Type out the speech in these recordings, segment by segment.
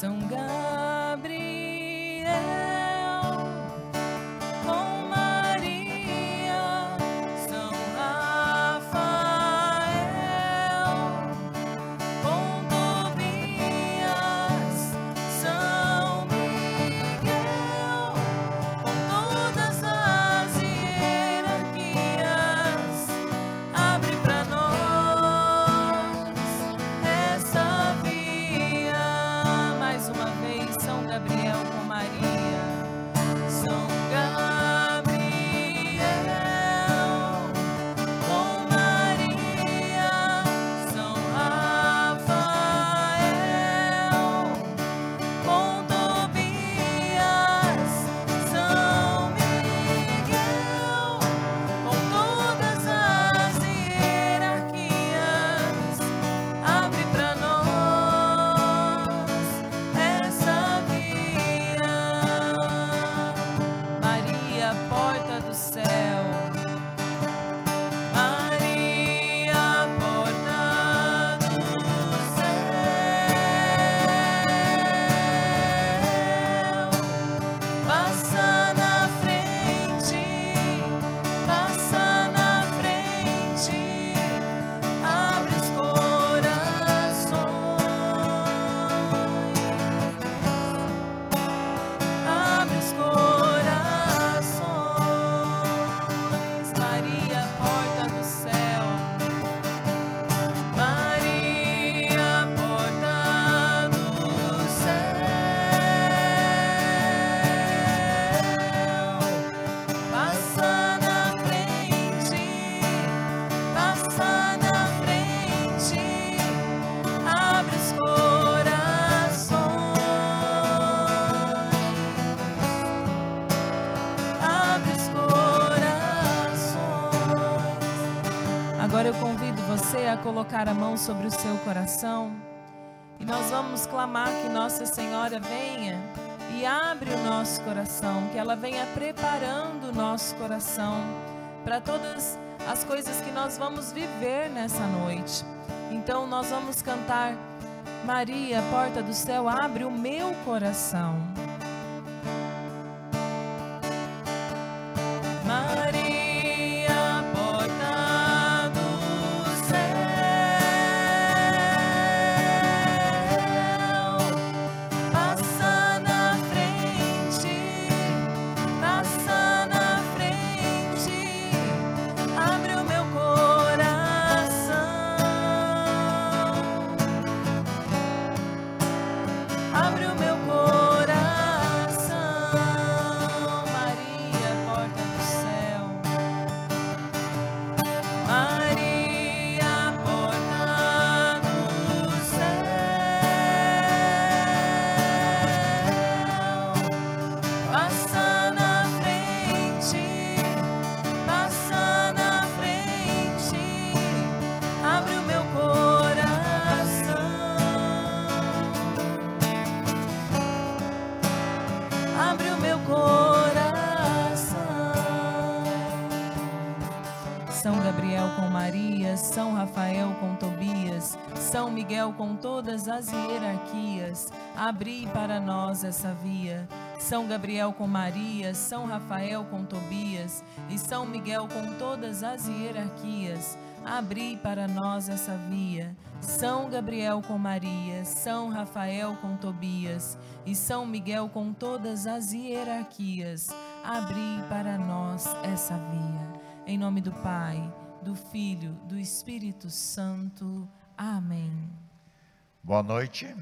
São Gabriel. Colocar a mão sobre o seu coração e nós vamos clamar que Nossa Senhora venha e abre o nosso coração, que ela venha preparando o nosso coração para todas as coisas que nós vamos viver nessa noite. Então nós vamos cantar Maria, porta do céu, abre o meu coração. Com todas as hierarquias, abri para nós essa via. São Gabriel com Maria, São Rafael com Tobias e São Miguel com todas as hierarquias, abri para nós essa via. São Gabriel com Maria, São Rafael com Tobias e São Miguel com todas as hierarquias, abri para nós essa via. Em nome do Pai, do Filho, do Espírito Santo. Amém. Boa noite.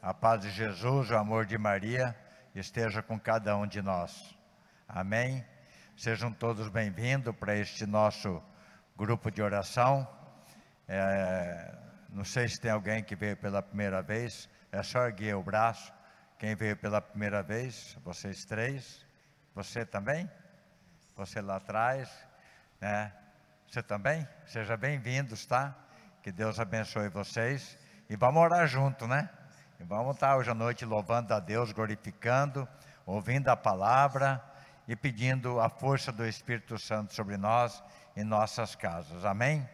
A paz de Jesus, o amor de Maria esteja com cada um de nós. Amém. Sejam todos bem-vindos para este nosso grupo de oração. É, não sei se tem alguém que veio pela primeira vez, é só erguer o braço. Quem veio pela primeira vez, vocês três. Você também? Você lá atrás, né? Você também? Sejam bem-vindos, tá? Que Deus abençoe vocês. E vamos orar junto, né? E vamos estar hoje à noite louvando a Deus, glorificando, ouvindo a palavra e pedindo a força do Espírito Santo sobre nós e nossas casas. Amém?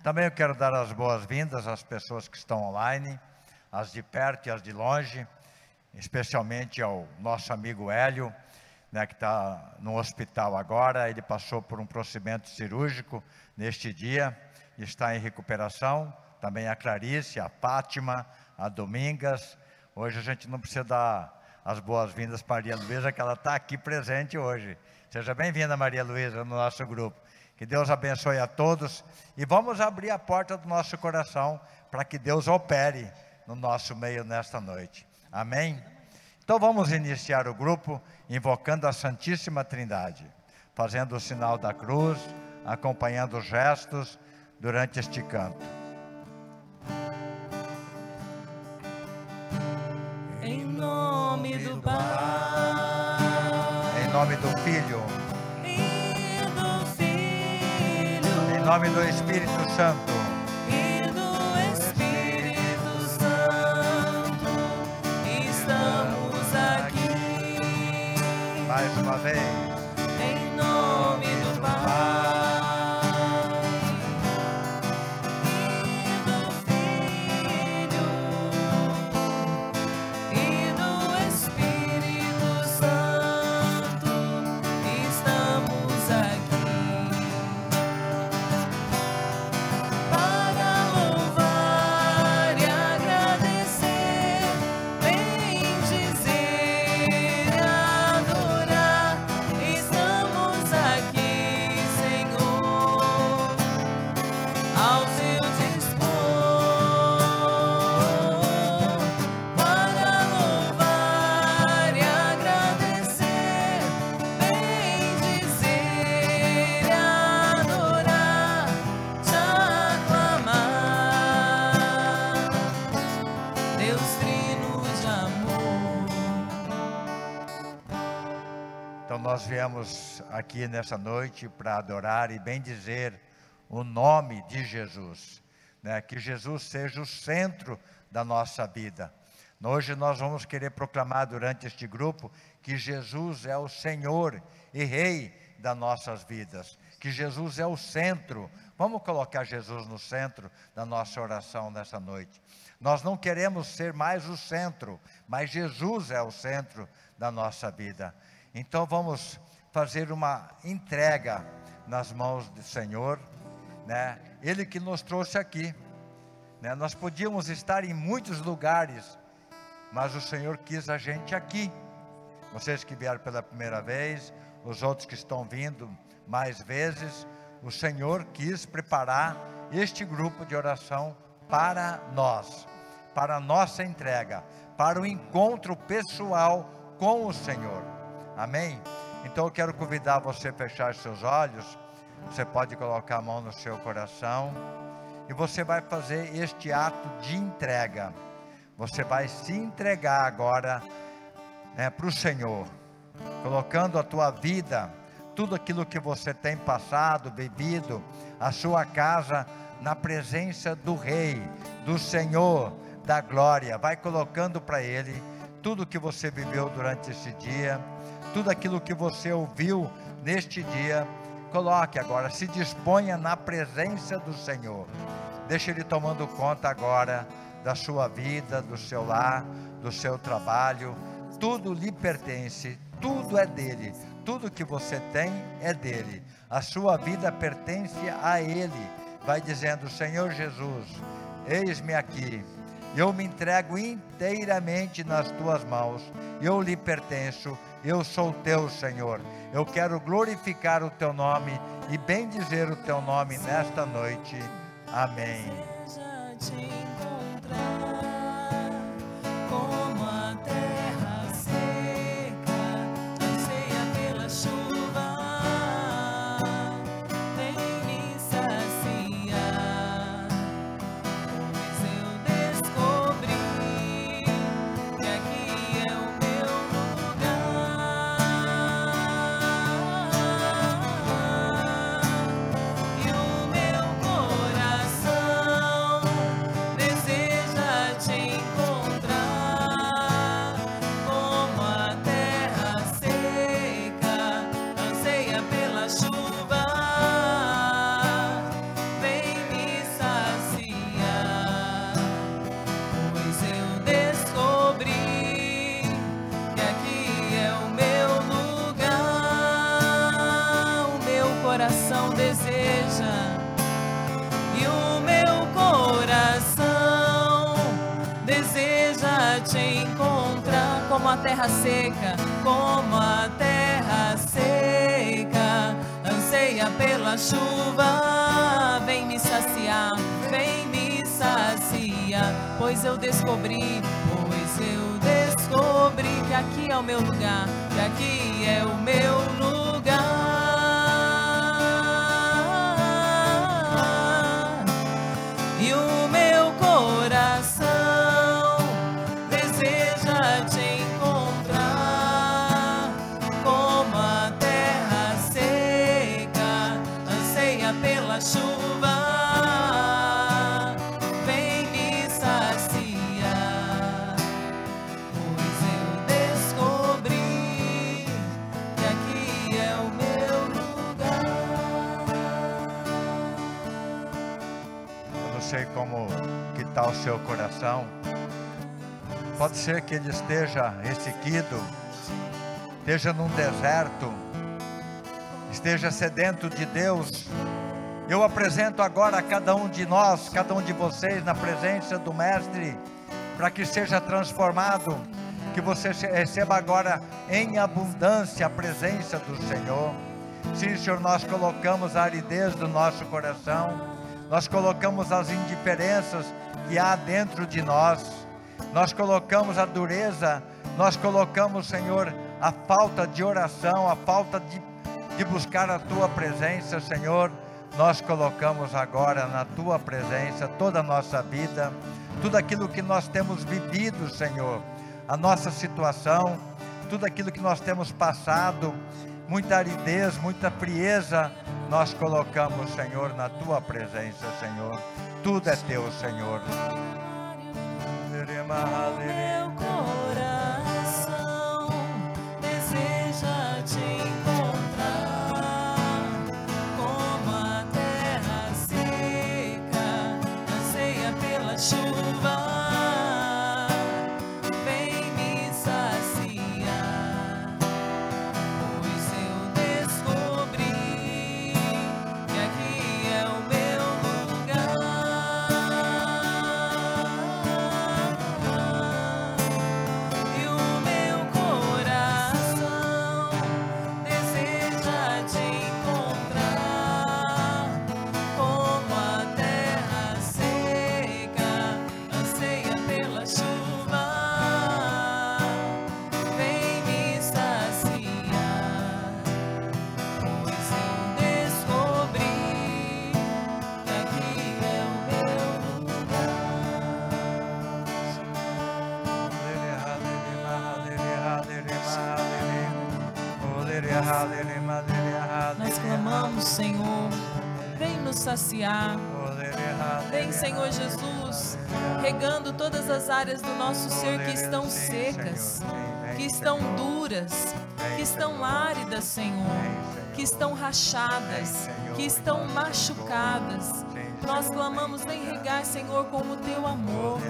Também eu quero dar as boas-vindas às pessoas que estão online, as de perto e as de longe, especialmente ao nosso amigo Hélio, né, que está no hospital agora. Ele passou por um procedimento cirúrgico neste dia, está em recuperação. Também a Clarice, a Fátima, a Domingas. Hoje a gente não precisa dar as boas-vindas para Maria Luísa, que ela está aqui presente hoje. Seja bem-vinda, Maria Luísa, no nosso grupo. Que Deus abençoe a todos e vamos abrir a porta do nosso coração para que Deus opere no nosso meio nesta noite. Amém? Então vamos iniciar o grupo invocando a Santíssima Trindade, fazendo o sinal da cruz, acompanhando os gestos durante este canto. Nome do Filho, e do Filho, em nome do Espírito Santo. e do Espírito Santo, estamos aqui. Mais uma vez. Nós viemos aqui nessa noite para adorar e bendizer o nome de Jesus, né? Que Jesus seja o centro da nossa vida. Hoje nós vamos querer proclamar durante este grupo que Jesus é o Senhor e Rei das nossas vidas, que Jesus é o centro. Vamos colocar Jesus no centro da nossa oração nessa noite. Nós não queremos ser mais o centro, mas Jesus é o centro da nossa vida. Então vamos fazer uma entrega nas mãos do Senhor, né? Ele que nos trouxe aqui, né? Nós podíamos estar em muitos lugares, mas o Senhor quis a gente aqui. Vocês que vieram pela primeira vez, os outros que estão vindo mais vezes, o Senhor quis preparar este grupo de oração para nós, para a nossa entrega, para o encontro pessoal com o Senhor. Amém? Então eu quero convidar você a fechar seus olhos. Você pode colocar a mão no seu coração e você vai fazer este ato de entrega. Você vai se entregar agora né, para o Senhor, colocando a tua vida, tudo aquilo que você tem passado, bebido, a sua casa na presença do Rei, do Senhor, da glória. Vai colocando para Ele tudo que você viveu durante esse dia, tudo aquilo que você ouviu neste dia. Coloque agora, se disponha na presença do Senhor. Deixa Ele tomando conta agora da sua vida, do seu lar, do seu trabalho. Tudo lhe pertence, tudo é dele. Tudo que você tem é dele. A sua vida pertence a Ele. Vai dizendo: Senhor Jesus, eis-me aqui. Eu me entrego inteiramente nas tuas mãos. Eu lhe pertenço. Eu sou teu, Senhor. Eu quero glorificar o teu nome e bendizer o teu nome nesta noite. Amém. Terra seca, como a terra seca anseia pela chuva. Vem me saciar, vem me saciar, pois eu descobri, pois eu descobri que aqui é o meu lugar, que aqui é o meu lugar. Seu coração. Pode ser que ele esteja ressequido, esteja num deserto, esteja sedento de Deus. Eu apresento agora a cada um de nós, cada um de vocês na presença do Mestre, para que seja transformado, que você receba agora em abundância a presença do Senhor. Sim, Senhor, nós colocamos a aridez do nosso coração, nós colocamos as indiferenças que há dentro de nós, nós colocamos a dureza, nós colocamos, Senhor, a falta de oração, a falta de, de buscar a Tua presença, Senhor. Nós colocamos agora na Tua presença toda a nossa vida, tudo aquilo que nós temos vivido, Senhor, a nossa situação, tudo aquilo que nós temos passado, muita aridez, muita frieza, nós colocamos, Senhor, na tua presença, Senhor. Tudo é teu, Senhor. Meu Senhor, vem nos saciar. Vem, Senhor Jesus, regando todas as áreas do nosso ser que estão secas, que estão duras, que estão áridas, Senhor, que estão rachadas, que estão machucadas. Nós clamamos, vem regar, Senhor, com o teu amor,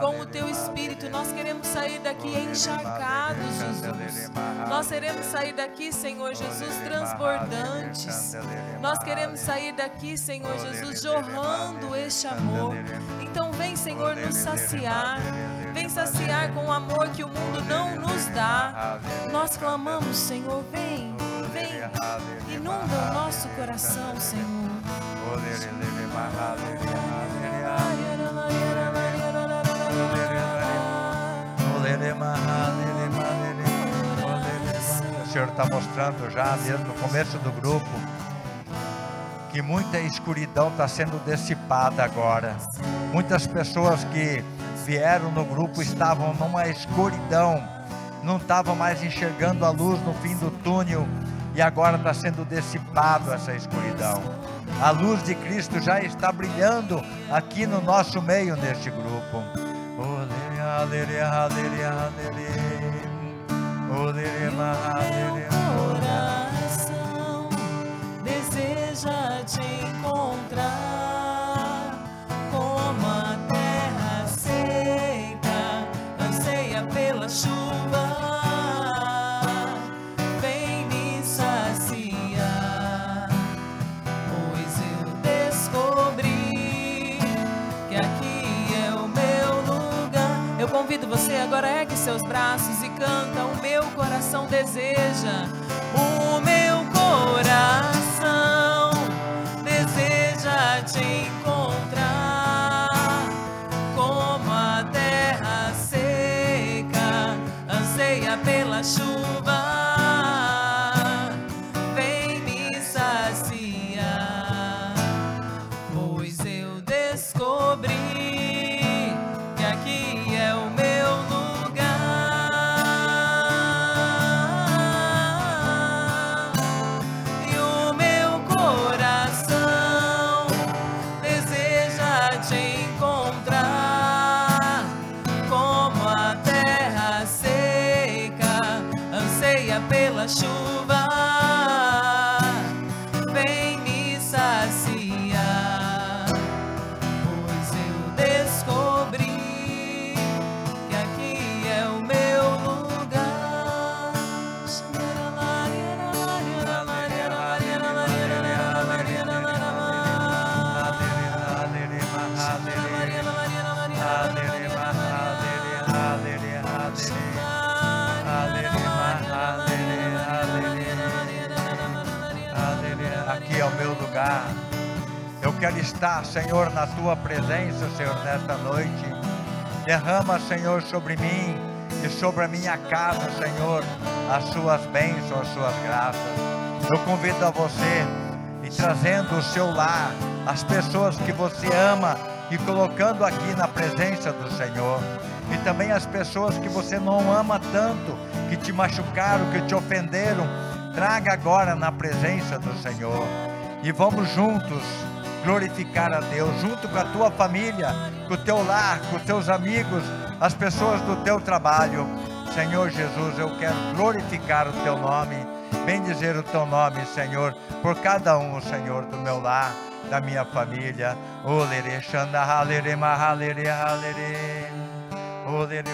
com o teu espírito. Nós queremos sair daqui encharcados, Jesus. Nós queremos sair daqui, Senhor Jesus, transbordantes. Nós queremos sair daqui, Senhor Jesus, jorrando este amor. Então vem, Senhor, nos saciar. Vem saciar com o amor que o mundo não nos dá. Nós clamamos, Senhor, vem, vem, inunda o nosso coração, Senhor. O Senhor está mostrando já desde o começo do grupo que muita escuridão está sendo dissipada agora. Muitas pessoas que vieram no grupo estavam numa escuridão, não estavam mais enxergando a luz no fim do túnel e agora está sendo dissipado essa escuridão. A luz de Cristo já está brilhando aqui no nosso meio neste grupo. Coração deseja te encontrar, você agora ergue seus braços e canta. O meu coração deseja, o meu coração deseja te encontrar. Como a terra seca anseia pela chuva. Pela chuva. Quero estar, Senhor, na tua presença, Senhor, nesta noite. Derrama, Senhor, sobre mim e sobre a minha casa, Senhor, as suas bênçãos, as suas graças. Eu convido a você e trazendo o seu lar, as pessoas que você ama e colocando aqui na presença do Senhor. E também as pessoas que você não ama tanto, que te machucaram, que te ofenderam, traga agora na presença do Senhor. E vamos juntos glorificar a Deus, junto com a tua família, com o teu lar, com os teus amigos, as pessoas do teu trabalho. Senhor Jesus, eu quero glorificar o teu nome, bendizer o teu nome, Senhor, por cada um, Senhor, do meu lar, da minha família.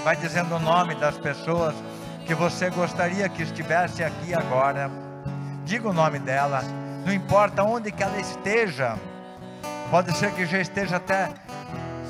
Vai dizendo o nome das pessoas que você gostaria que estivesse aqui agora. Diga o nome dela, não importa onde que ela esteja. Pode ser que já esteja até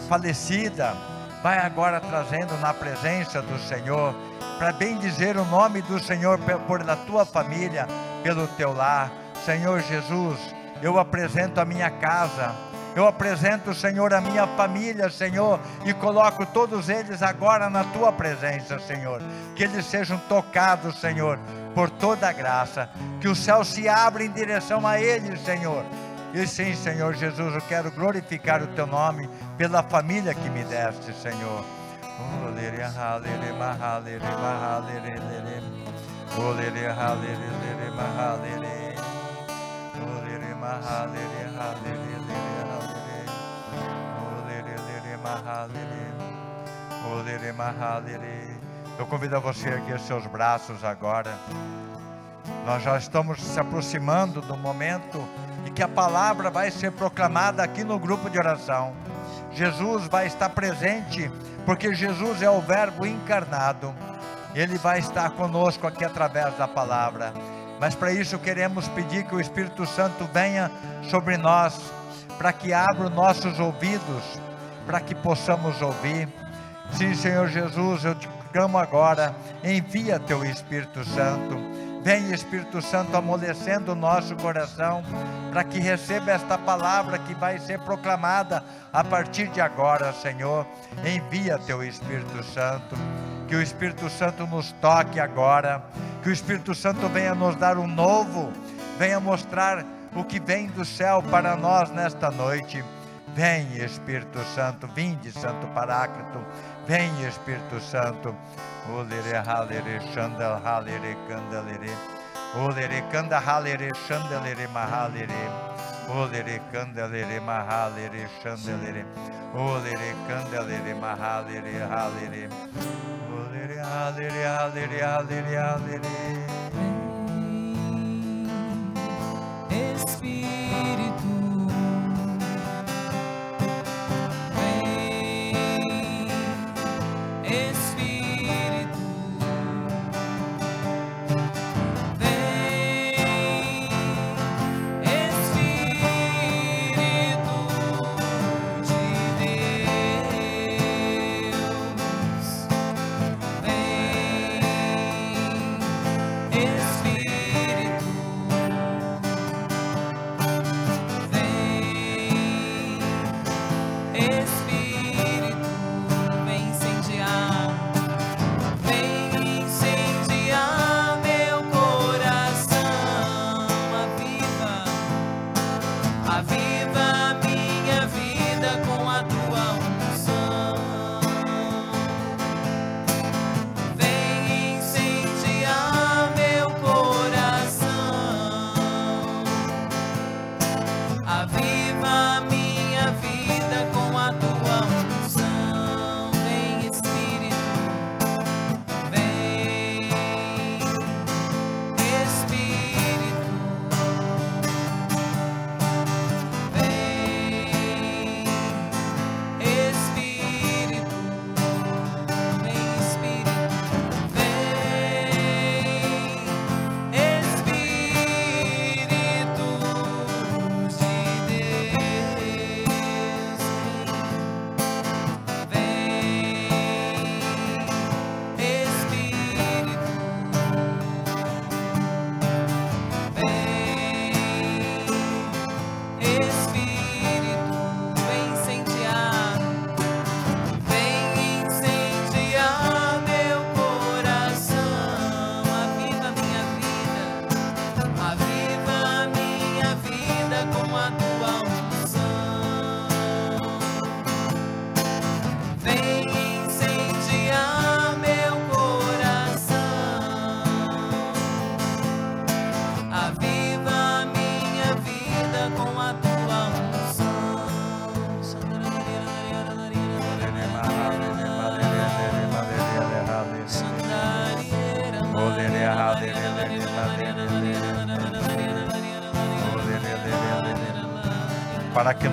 falecida. Vai agora trazendo na presença do Senhor, para bem dizer o nome do Senhor por da tua família, pelo teu lar. Senhor Jesus, eu apresento a minha casa. Eu apresento, Senhor, a minha família, Senhor, e coloco todos eles agora na tua presença, Senhor. Que eles sejam tocados, Senhor, por toda a graça. Que o céu se abra em direção a eles, Senhor. E sim, Senhor Jesus, eu quero glorificar o teu nome pela família que me deste, Senhor. Eu convido a você a erguer seus braços agora. Nós já estamos se aproximando do momento em que a palavra vai ser proclamada aqui no grupo de oração. Jesus vai estar presente, porque Jesus é o Verbo encarnado. Ele vai estar conosco aqui através da palavra. Mas para isso queremos pedir que o Espírito Santo venha sobre nós, para que abra os nossos ouvidos, para que possamos ouvir. Sim, Senhor Jesus, eu te clamo agora, envia teu Espírito Santo. Vem Espírito Santo amolecendo o nosso coração, para que receba esta palavra que vai ser proclamada a partir de agora, Senhor. Envia teu Espírito Santo, que o Espírito Santo nos toque agora, que o Espírito Santo venha nos dar um novo, venha mostrar o que vem do céu para nós nesta noite. Vem Espírito Santo, vinde Santo Paráclito, vem Espírito Santo. Olere halere shandal halere kandalere. Olere kanda halere shandalere mahalere. Olere kandalere mahalere shandalere. Olere kandalere mahalere halere. Olere halere halere halere halere. Espírito, vem, Espírito,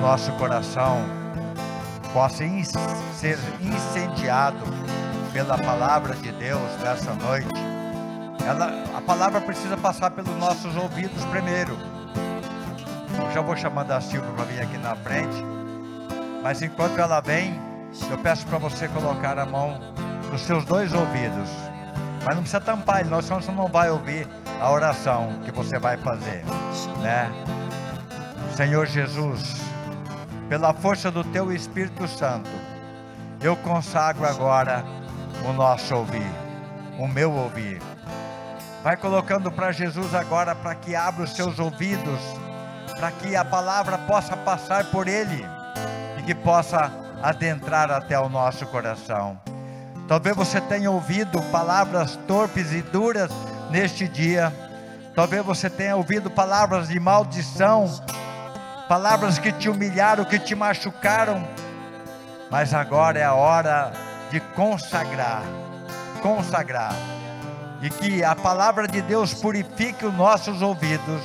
nosso coração possa ser incendiado pela palavra de Deus nessa noite. Ela, a palavra precisa passar pelos nossos ouvidos primeiro. Eu já vou chamando a Silvia para vir aqui na frente. Mas enquanto ela vem, eu peço para você colocar a mão nos seus dois ouvidos. Mas não precisa tampar ele, senão você não vai ouvir a oração que você vai fazer, né? Senhor Jesus, pela força do teu Espírito Santo, eu consagro agora o nosso ouvir, o meu ouvir. Vai colocando para Jesus agora para que abra os seus ouvidos, para que a palavra possa passar por ele e que possa adentrar até o nosso coração. Talvez você tenha ouvido palavras torpes e duras neste dia. Talvez você tenha ouvido palavras de maldição, palavras que te humilharam, que te machucaram. Mas agora é a hora de consagrar, consagrar. E que a palavra de Deus purifique os nossos ouvidos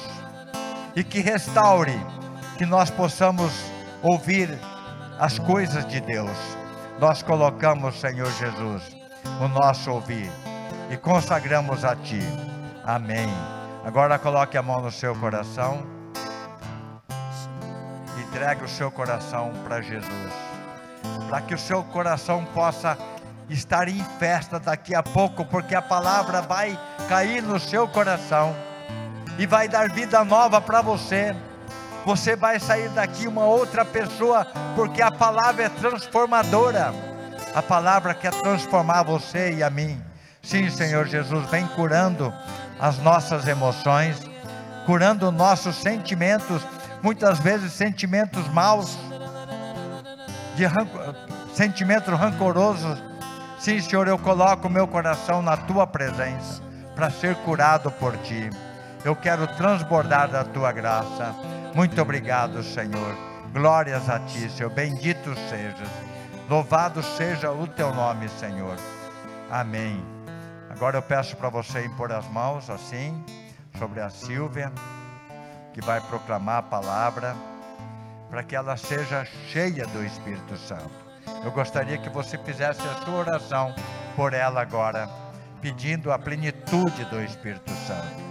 e que restaure, que nós possamos ouvir as coisas de Deus nós colocamos, Senhor Jesus, o nosso ouvir e consagramos a Ti. Amém. Agora coloque a mão no seu coração. Entregue o seu coração para Jesus. Para que o seu coração possa estar em festa daqui a pouco, porque a palavra vai cair no seu coração e vai dar vida nova para você. Você vai sair daqui uma outra pessoa, porque a palavra é transformadora. A palavra quer transformar você e a mim. Sim, Senhor Jesus, vem curando as nossas emoções, curando nossos sentimentos, muitas vezes sentimentos maus, de rancor, sentimentos rancorosos. Sim, Senhor, eu coloco o meu coração na tua presença para ser curado por ti. Eu quero transbordar da tua graça. Muito obrigado, Senhor. Glórias a ti, Senhor. Bendito sejas. Louvado seja o teu nome, Senhor. Amém. Agora eu peço para você impor as mãos assim sobre a Silvia, que vai proclamar a palavra, para que ela seja cheia do Espírito Santo. Eu gostaria que você fizesse a sua oração por ela agora, pedindo a plenitude do Espírito Santo.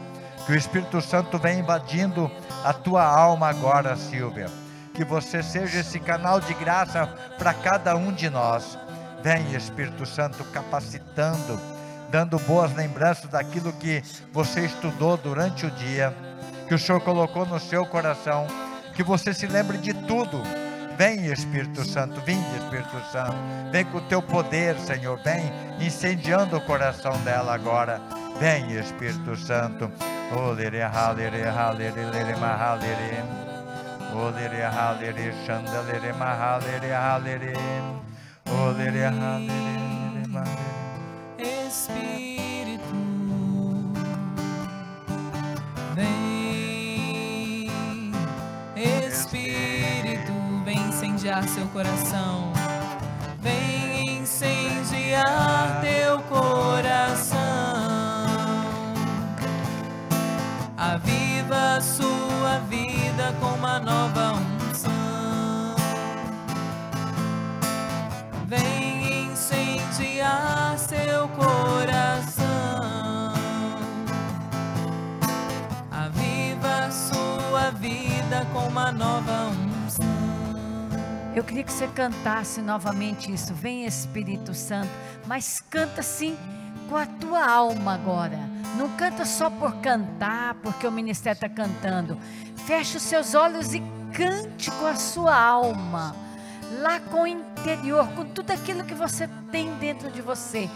Que o Espírito Santo venha invadindo a tua alma agora, Silvia. Que você seja esse canal de graça para cada um de nós. Vem, Espírito Santo, capacitando, dando boas lembranças daquilo que você estudou durante o dia, que o Senhor colocou no seu coração. Que você se lembre de tudo. Vem, Espírito Santo, vem, Espírito Santo. Vem com o teu poder, Senhor. Vem incendiando o coração dela agora. Vem, Espírito Santo. Halere lere shandalere mahalere halere. Olere halere mahalere. Espírito, incendiar seu coração. Vem incendiar teu coração. Aviva sua vida com uma nova unção. Vem incendiar seu coração. Aviva sua vida com uma nova unção. Eu queria que você cantasse novamente isso. Vem Espírito Santo, mas canta sim com a tua alma agora. Não canta só por cantar, porque o ministério está cantando. Feche os seus olhos e cante com a sua alma, lá com o interior, com tudo aquilo que você tem dentro de você,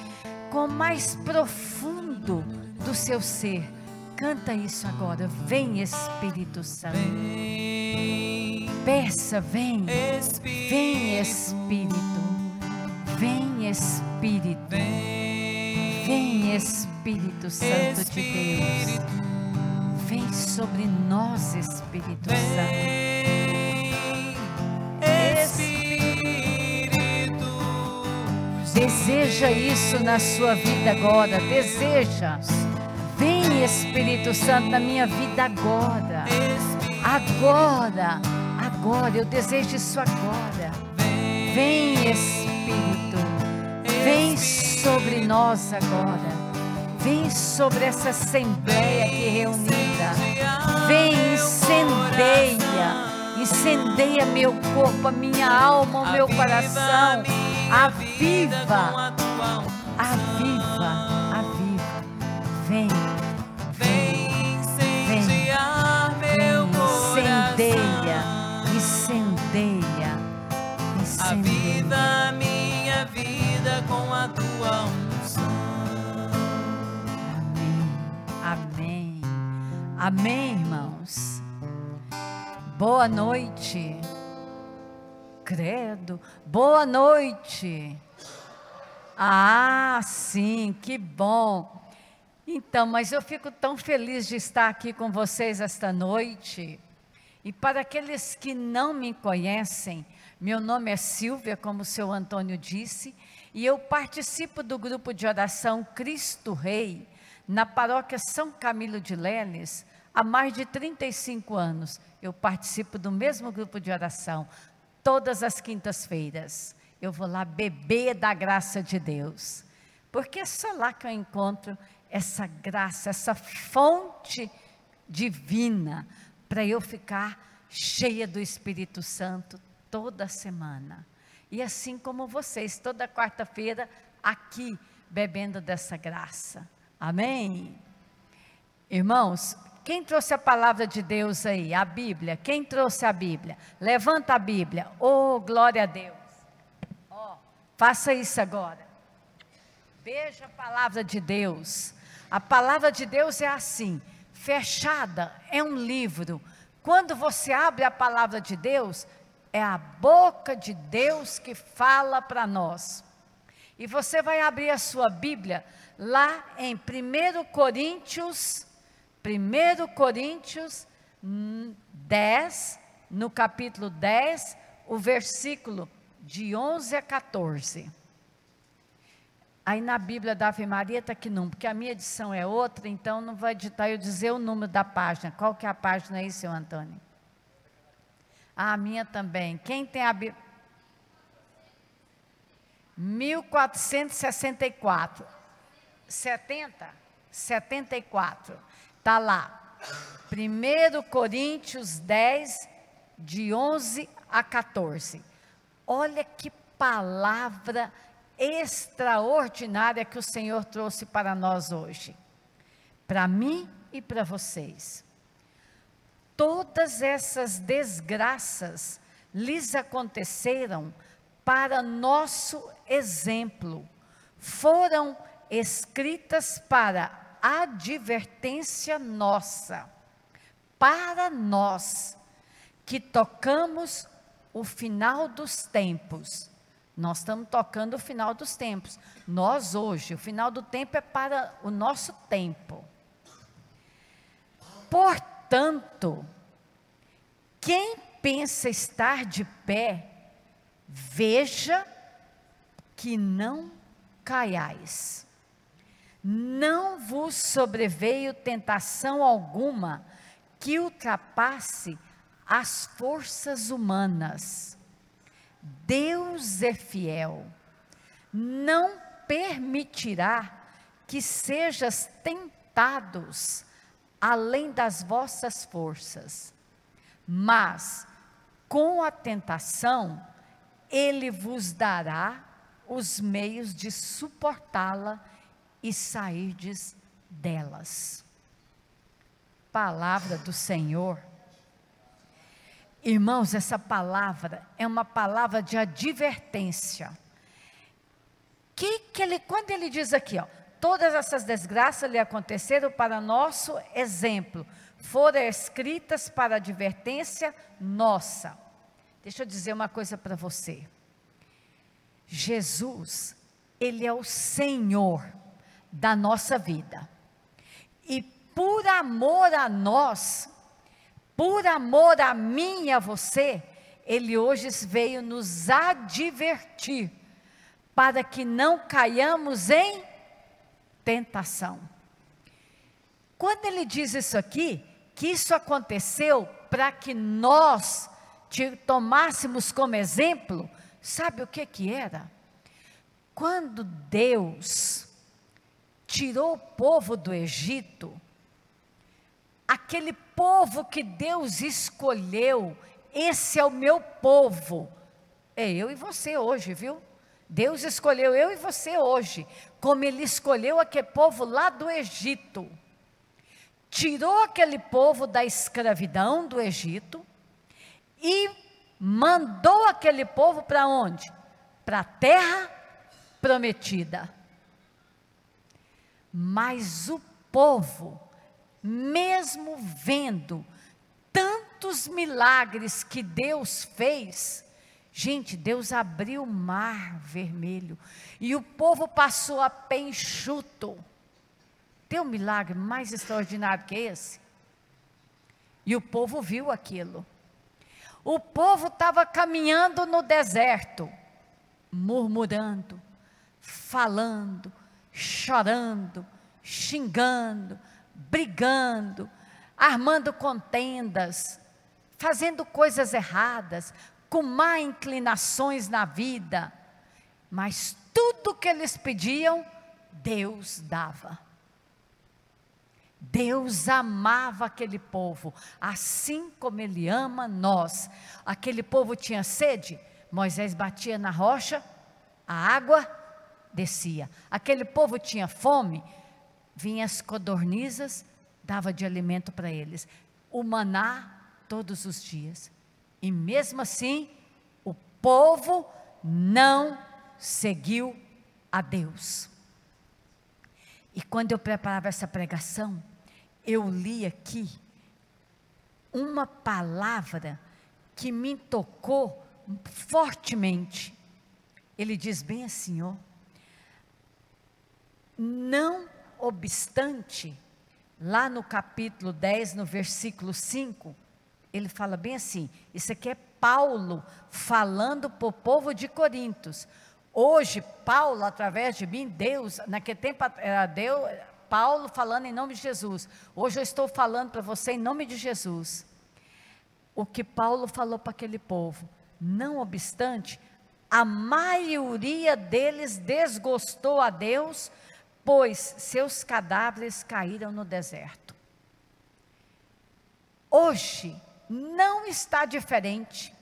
com o mais profundo do seu ser. Canta isso agora. Vem Espírito Santo. Vem, Peça, vem. Espírito. Vem Espírito. Vem Espírito. Vem, Espírito Santo de Deus. Vem sobre nós, Espírito Santo. Espírito. Deseja isso na sua vida agora. Deseja. Vem, Espírito Santo, na minha vida agora. Agora, agora, eu desejo isso agora. Vem, Espírito, vem sobre nós agora. Vem sobre essa assembleia aqui reunida. Vem, incendeia. Incendeia meu corpo, a minha alma, o meu coração. Aviva. Aviva. Aviva. Vem tua unção. Amém. Amém. Amém, irmãos. Boa noite. Credo. Boa noite. Ah, sim, que bom. Então, mas eu fico tão feliz de estar aqui com vocês esta noite. E para aqueles que não me conhecem, meu nome é Silvia, como o seu Antônio disse, e eu participo do grupo de oração Cristo Rei, na paróquia São Camilo de Leles, há mais de 35 anos. Eu participo do mesmo grupo de oração, todas as quintas-feiras. Eu vou lá beber da graça de Deus, porque é só lá que eu encontro essa graça, essa fonte divina, para eu ficar cheia do Espírito Santo toda semana. E assim como vocês, toda quarta-feira, aqui, bebendo dessa graça. Amém? Irmãos, quem trouxe a palavra de Deus aí? A Bíblia. Quem trouxe a Bíblia? Levanta a Bíblia. Oh, glória a Deus. Ó, faça isso agora. Veja a palavra de Deus. A palavra de Deus é assim, fechada, é um livro. Quando você abre a palavra de Deus, é a boca de Deus que fala para nós. E você vai abrir a sua Bíblia lá em 1 Coríntios, 1 Coríntios 10, no capítulo 10, o versículo de 11 a 14. Aí na Bíblia da Ave Maria está aqui número, porque a minha edição é outra, então não vai editar eu dizer o número da página. Qual que é a página aí, seu Antônio? A minha também. Quem tem a Bíblia? 1464. 70? 74. Está lá. 1 Coríntios 10, de 11 a 14. Olha que palavra extraordinária que o Senhor trouxe para nós hoje. Para mim e para vocês. Todas essas desgraças lhes aconteceram para nosso exemplo. Foram escritas para advertência nossa, para nós que tocamos o final dos tempos. Nós estamos tocando o final dos tempos. Nós hoje, o final do tempo é para o nosso tempo. Portanto, quem pensa estar de pé, veja que não caiais. Não vos sobreveio tentação alguma que ultrapasse as forças humanas. Deus é fiel, não permitirá que sejas tentados além das vossas forças, mas com a tentação, Ele vos dará os meios de suportá-la e sairdes delas. Palavra do Senhor. Irmãos, essa palavra é uma palavra de advertência. Que, que ele, quando ele diz aqui, ó, todas essas desgraças lhe aconteceram para nosso exemplo, foram escritas para advertência nossa. Deixa eu dizer uma coisa para você. Jesus, ele é o Senhor da nossa vida. E por amor a nós, por amor a mim e a você, ele hoje veio nos advertir para que não caiamos em tentação. Quando ele diz isso aqui, que isso aconteceu para que nós te tomássemos como exemplo, sabe o que que era? Quando Deus tirou o povo do Egito, aquele povo que Deus escolheu, esse é o meu povo. É eu e você hoje, viu? Deus escolheu eu e você hoje, como Ele escolheu aquele povo lá do Egito. Tirou aquele povo da escravidão do Egito e mandou aquele povo para onde? Para a terra prometida. Mas o povo, mesmo vendo tantos milagres que Deus fez, gente, Deus abriu o mar vermelho e o povo passou a pé enxuto. Tem um milagre mais extraordinário que esse? E o povo viu aquilo. O povo estava caminhando no deserto, murmurando, falando, chorando, xingando, brigando, armando contendas, fazendo coisas erradas, com má inclinações na vida. Mas tudo que eles pediam, Deus dava. Deus amava aquele povo, assim como Ele ama nós. Aquele povo tinha sede, Moisés batia na rocha, a água descia. Aquele povo tinha fome, vinha as codornizas, dava de alimento para eles. O maná todos os dias. E mesmo assim, o povo não seguiu a Deus. E quando eu preparava essa pregação, eu li aqui uma palavra que me tocou fortemente. Ele diz bem assim, ó. Não obstante, lá no capítulo 10, no versículo 5, ele fala bem assim: isso aqui é Paulo falando para o povo de Corintos. Hoje, Paulo, através de mim, Deus, naquele tempo era Deus, Paulo falando em nome de Jesus. Hoje eu estou falando para você em nome de Jesus. O que Paulo falou para aquele povo. Não obstante, a maioria deles desgostou a Deus, pois seus cadáveres caíram no deserto. Hoje não está diferente.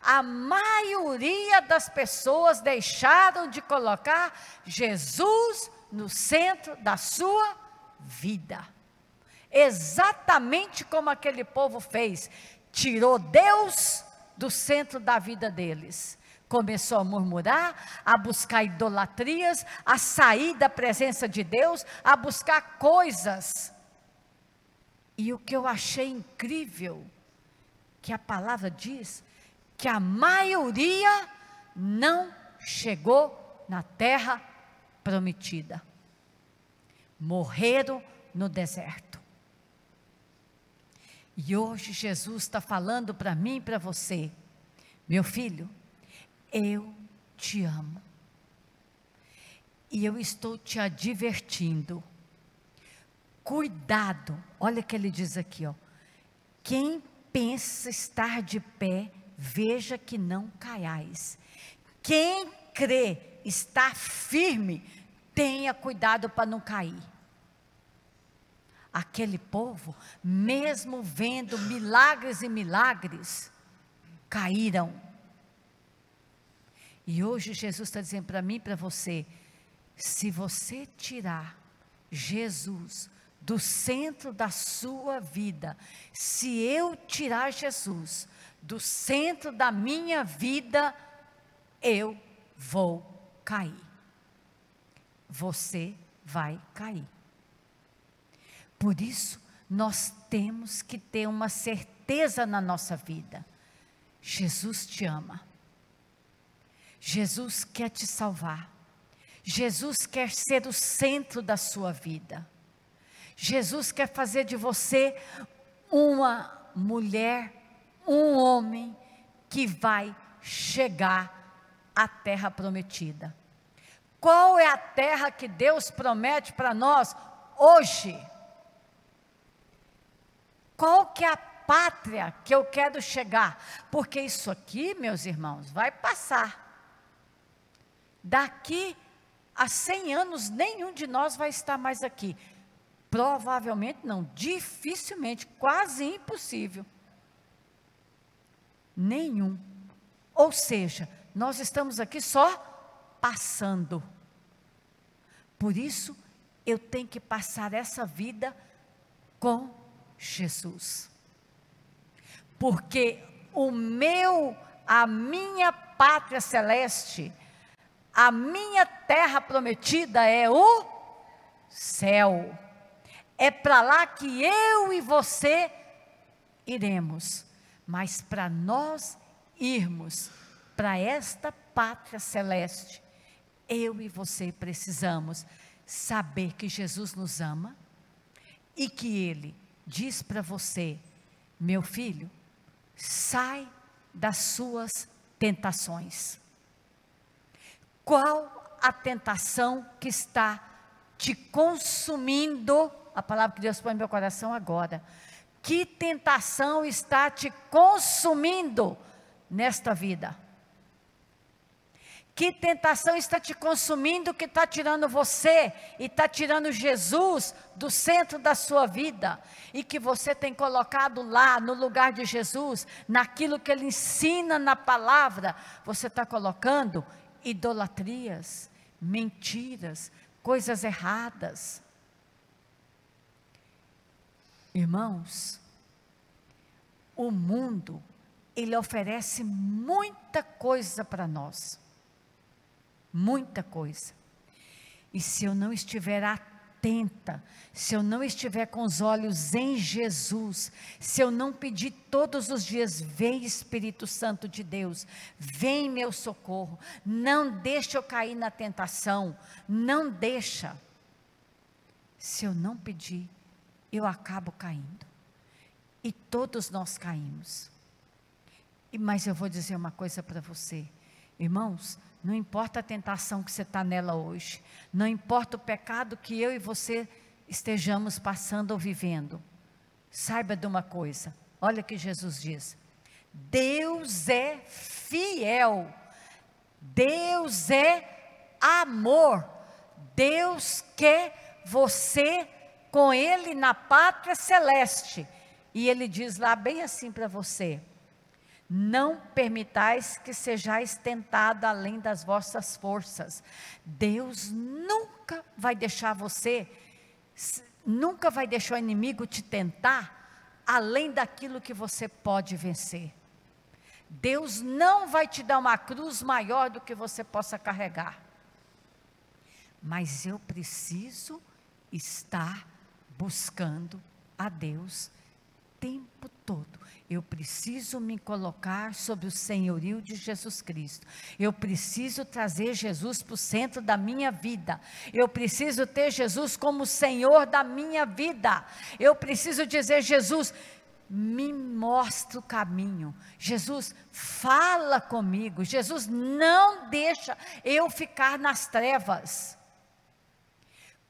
A maioria das pessoas deixaram de colocar Jesus no centro da sua vida. Exatamente como aquele povo fez, tirou Deus do centro da vida deles. Começou a murmurar, a buscar idolatrias, a sair da presença de Deus, a buscar coisas. E o que eu achei incrível, que a palavra diz que a maioria não chegou na terra prometida. Morreram no deserto. E hoje Jesus está falando para mim e para você, meu filho, eu te amo. E eu estou te advertindo. Cuidado, olha o que ele diz aqui, ó. Quem pensa estar de pé, veja que não caiais. Quem crê está firme, tenha cuidado para não cair. Aquele povo, mesmo vendo milagres e milagres, caíram. E hoje Jesus está dizendo para mim e para você: se você tirar Jesus do centro da sua vida, se eu tirar Jesus do centro da minha vida, eu vou cair. Você vai cair. Por isso, nós temos que ter uma certeza na nossa vida. Jesus te ama. Jesus quer te salvar. Jesus quer ser o centro da sua vida. Jesus quer fazer de você uma mulher, um homem que vai chegar a terra prometida. Qual é a terra que Deus promete para nós hoje? qual que é a pátria que eu quero chegar? Porque isso aqui, meus irmãos, vai passar. Daqui a 100 anos, nenhum de nós vai estar mais aqui. Provavelmente não, dificilmente, quase impossível. Nenhum. Ou seja, nós estamos aqui só passando. Por isso, eu tenho que passar essa vida com Jesus. Porque o meu, a minha pátria celeste, a minha terra prometida é o céu. É para lá que eu e você iremos. Mas para nós irmos para esta pátria celeste, eu e você precisamos saber que Jesus nos ama e que Ele diz para você, meu filho, sai das suas tentações. Qual a tentação que está te consumindo? A palavra que Deus põe no meu coração agora. Que tentação está te consumindo nesta vida? Que tentação está te consumindo que está tirando você e está tirando Jesus do centro da sua vida e que você tem colocado lá no lugar de Jesus, naquilo que ele ensina na palavra, você está colocando idolatrias, mentiras, coisas erradas. Irmãos, o mundo, ele oferece muita coisa para nós. Muita coisa. E se eu não estiver atenta, se eu não estiver com os olhos em Jesus, se eu não pedir todos os dias, vem Espírito Santo de Deus, vem meu socorro, não deixa eu cair na tentação, não deixa. Se eu não pedir, eu acabo caindo. E todos nós caímos. E, mas eu vou dizer uma coisa para você, irmãos, não importa a tentação que você está nela hoje, não importa o pecado que eu e você estejamos passando ou vivendo, saiba de uma coisa, olha que Jesus diz: Deus é fiel, Deus é amor, Deus quer você com Ele na pátria celeste. E Ele diz lá bem assim para você: não permitais que sejais tentado além das vossas forças. Deus nunca vai deixar você, nunca vai deixar o inimigo te tentar além daquilo que você pode vencer. Deus não vai te dar uma cruz maior do que você possa carregar. Mas eu preciso estar buscando a Deus tempo todo. Eu preciso me colocar sob o senhorio de Jesus Cristo. Eu preciso trazer Jesus para o centro da minha vida. Eu preciso ter Jesus como Senhor da minha vida. Eu preciso dizer: Jesus, me mostra o caminho. Jesus, fala comigo. Jesus, não deixa eu ficar nas trevas.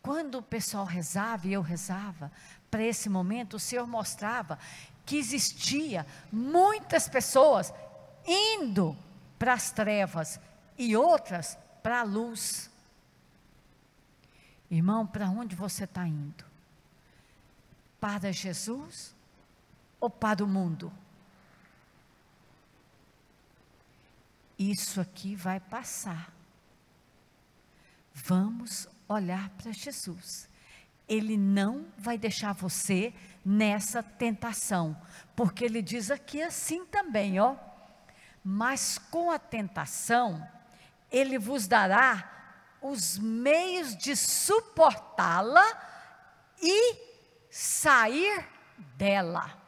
Quando o pessoal rezava e eu rezava, para esse momento, o Senhor mostrava que existia muitas pessoas indo para as trevas e outras para a luz. Irmão, para onde você está indo? Para Jesus ou para o mundo? Isso aqui vai passar. Vamos olhar para Jesus. Ele não vai deixar você nessa tentação, porque ele diz aqui assim também, ó. Mas com a tentação, ele vos dará os meios de suportá-la e sair dela.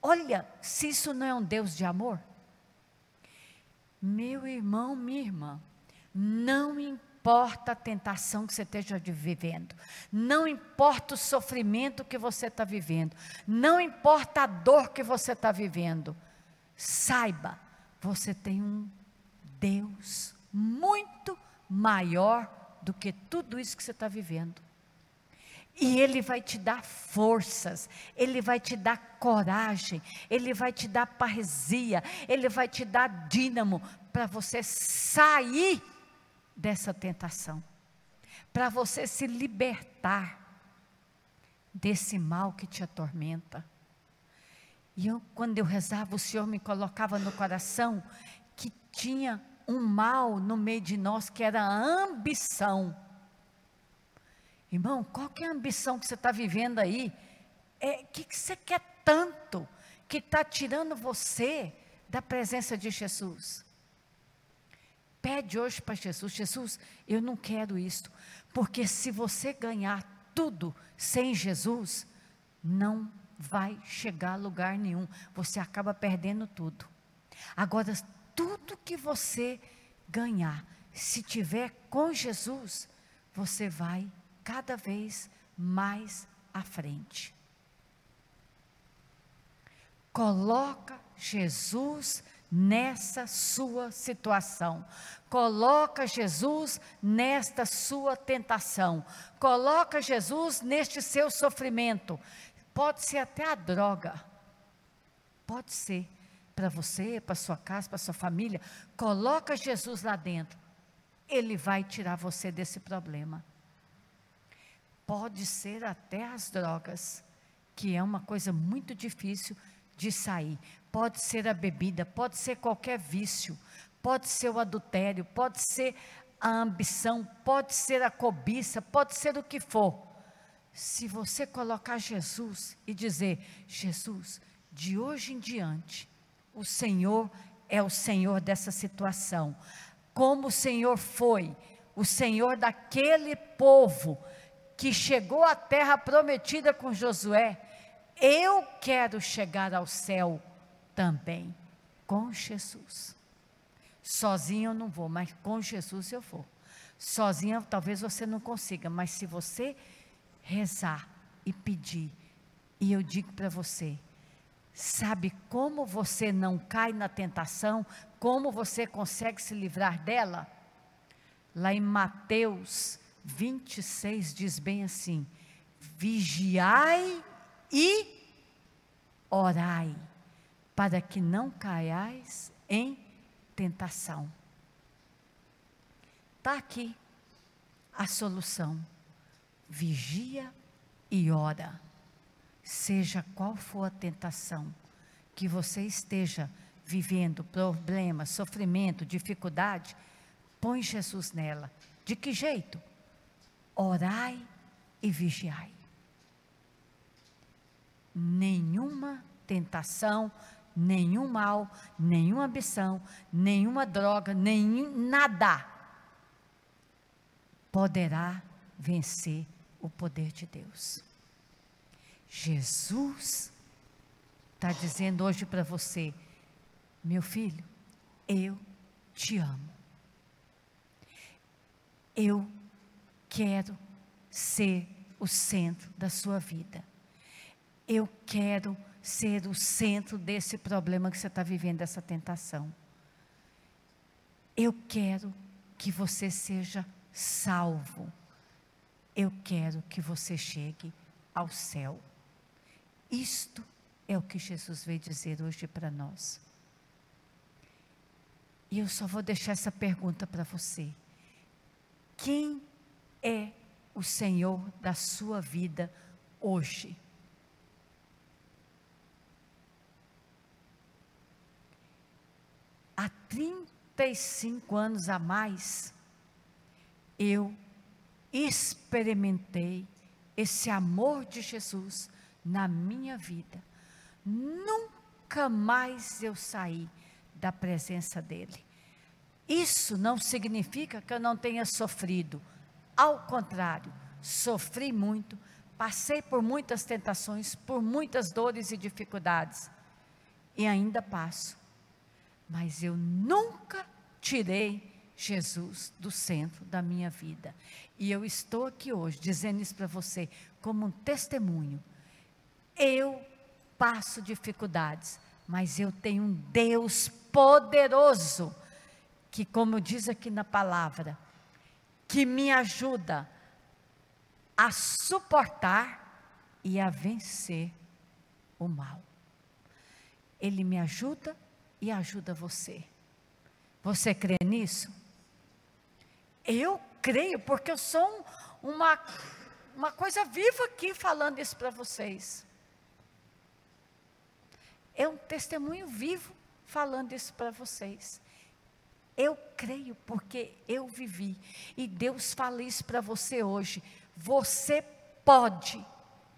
Olha, se isso não é um Deus de amor. Meu irmão, minha irmã, não importa a tentação que você esteja vivendo, não importa o sofrimento que você está vivendo, não importa a dor que você está vivendo, saiba, você tem um Deus muito maior do que tudo isso que você está vivendo. E Ele vai te dar forças, Ele vai te dar coragem, Ele vai te dar parresia, Ele vai te dar dínamo para você sair dessa tentação, para você se libertar desse mal que te atormenta. E eu, quando eu rezava, o Senhor me colocava no coração que tinha um mal no meio de nós que era a ambição. Irmão, qual que é a ambição que você está vivendo aí? O é, que, que você quer tanto que está tirando você da presença de Jesus? Pede hoje para Jesus, Jesus, eu não quero isso, porque se você ganhar tudo sem Jesus, não vai chegar a lugar nenhum, você acaba perdendo tudo. Agora, tudo que você ganhar, se tiver com Jesus, você vai cada vez mais à frente. Coloca Jesus nessa sua situação. Coloca Jesus nesta sua tentação. Coloca Jesus neste seu sofrimento. Pode ser até a droga. Pode ser para você, para sua casa, para sua família. Coloca Jesus lá dentro. Ele vai tirar você desse problema. Pode ser até as drogas, que é uma coisa muito difícil de sair. Pode ser a bebida, pode ser qualquer vício, pode ser o adultério, pode ser a ambição, pode ser a cobiça, pode ser o que for. Se você colocar Jesus e dizer: Jesus, de hoje em diante, o Senhor é o Senhor dessa situação. Como o Senhor foi o Senhor daquele povo que chegou à terra prometida com Josué, eu quero chegar ao céu também com Jesus. Sozinho eu não vou, mas com Jesus eu vou. Sozinha talvez você não consiga, mas se você rezar e pedir, e eu digo para você, sabe como você não cai na tentação, como você consegue se livrar dela? Lá em Mateus 26 diz bem assim: vigiai e orai para que não caiais em tentação. Está aqui a solução. Vigia e ora. Seja qual for a tentação que você esteja vivendo, problema, sofrimento, dificuldade, põe Jesus nela. De que jeito? Orai e vigiai. Nenhuma tentação, nenhum mal, nenhuma ambição, nenhuma droga, nenhum nada poderá vencer o poder de Deus. Jesus está dizendo hoje para você, meu filho, eu te amo. Eu quero ser o centro da sua vida. Eu quero ser o centro desse problema que você está vivendo, dessa tentação. Eu quero que você seja salvo. Eu quero que você chegue ao céu. Isto é o que Jesus veio dizer hoje para nós. E eu só vou deixar essa pergunta para você: Quem é o Senhor da sua vida hoje? Há 35 anos a mais, eu experimentei esse amor de Jesus na minha vida. Nunca mais eu saí da presença dEle. Isso não significa que eu não tenha sofrido. Ao contrário, sofri muito, passei por muitas tentações, por muitas dores e dificuldades. E ainda passo mas eu nunca tirei Jesus do centro da minha vida. E eu estou aqui hoje dizendo isso para você como um testemunho. Eu passo dificuldades, mas eu tenho um Deus poderoso que, como diz aqui na palavra, que me ajuda a suportar e a vencer o mal. Ele me ajuda e ajuda você. Você crê nisso? Eu creio, porque eu sou uma, uma coisa viva aqui falando isso para vocês. É um testemunho vivo falando isso para vocês. Eu creio porque eu vivi. E Deus fala isso para você hoje. Você pode,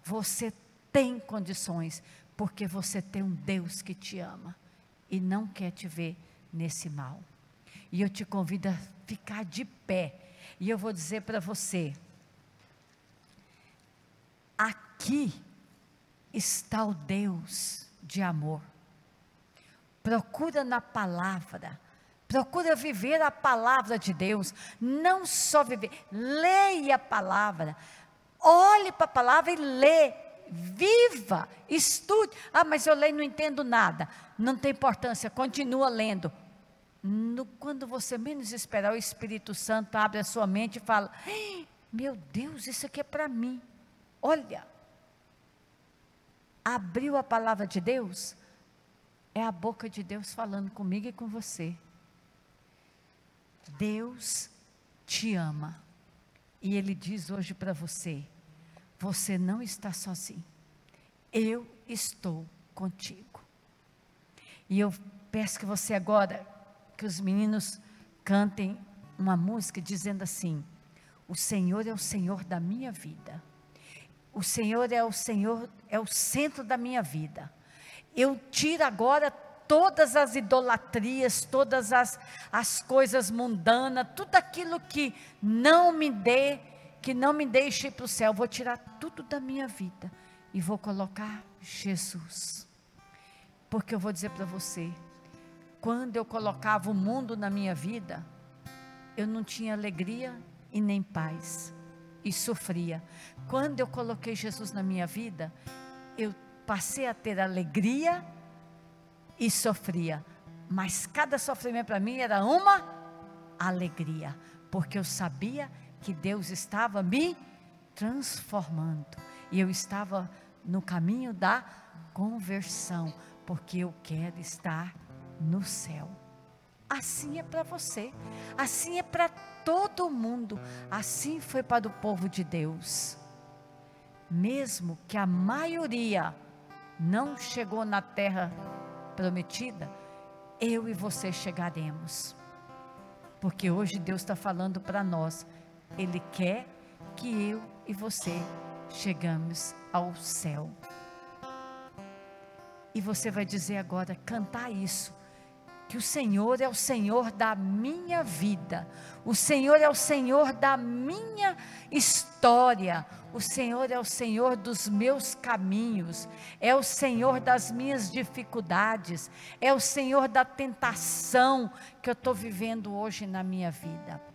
você tem condições, porque você tem um Deus que te ama e não quer te ver nesse mal. E eu te convido a ficar de pé. E eu vou dizer para você: aqui está o Deus de amor. Procura na palavra, procura viver a palavra de Deus, não só viver, leia a palavra, olhe para a palavra e lê, viva, estude. Ah, mas eu leio e não entendo nada. Não tem importância, continua lendo. No, quando você menos esperar, o Espírito Santo abre a sua mente e fala: Meu Deus, isso aqui é para mim. Olha, abriu a palavra de Deus, é a boca de Deus falando comigo e com você. Deus te ama. E Ele diz hoje para você: você não está sozinho. Eu estou contigo. E eu peço que você agora, que os meninos cantem uma música dizendo assim: O Senhor é o Senhor da minha vida. O Senhor é o Senhor, é o centro da minha vida. Eu tiro agora todas as idolatrias, todas as, as coisas mundanas, tudo aquilo que não me dê que não me deixe ir para o céu, vou tirar tudo da minha vida e vou colocar Jesus. Porque eu vou dizer para você, quando eu colocava o mundo na minha vida, eu não tinha alegria e nem paz, e sofria. Quando eu coloquei Jesus na minha vida, eu passei a ter alegria e sofria. Mas cada sofrimento para mim era uma alegria, porque eu sabia que Deus estava me transformando. E eu estava no caminho da conversão, porque eu quero estar no céu. Assim é para você, assim é para todo mundo, assim foi para o povo de Deus. Mesmo que a maioria não chegou na terra prometida, eu e você chegaremos. Porque hoje Deus está falando para nós ele quer que eu e você chegamos ao céu. E você vai dizer agora, cantar isso, que o Senhor é o Senhor da minha vida, o Senhor é o Senhor da minha história, o Senhor é o Senhor dos meus caminhos, é o Senhor das minhas dificuldades, é o Senhor da tentação que eu estou vivendo hoje na minha vida.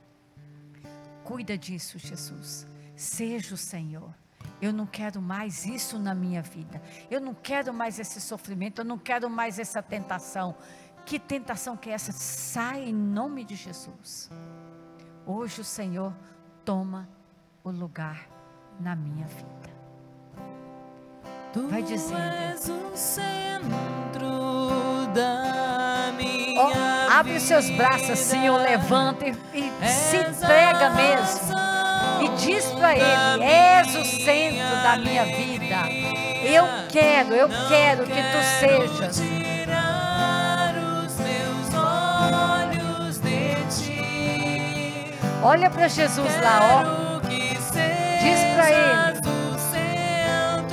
Cuida disso, Jesus. Seja o Senhor. Eu não quero mais isso na minha vida. Eu não quero mais esse sofrimento. Eu não quero mais essa tentação. Que tentação que é essa? Sai em nome de Jesus. Hoje o Senhor toma o lugar na minha vida. Vai dizendo. Tu és o centro da oh, Abre seus braços assim, ou levanta e, e se entrega mesmo. E diz para Ele: És o centro da minha vida. Eu quero, eu quero que tu sejas. Olha para Jesus lá, ó. Diz para Ele: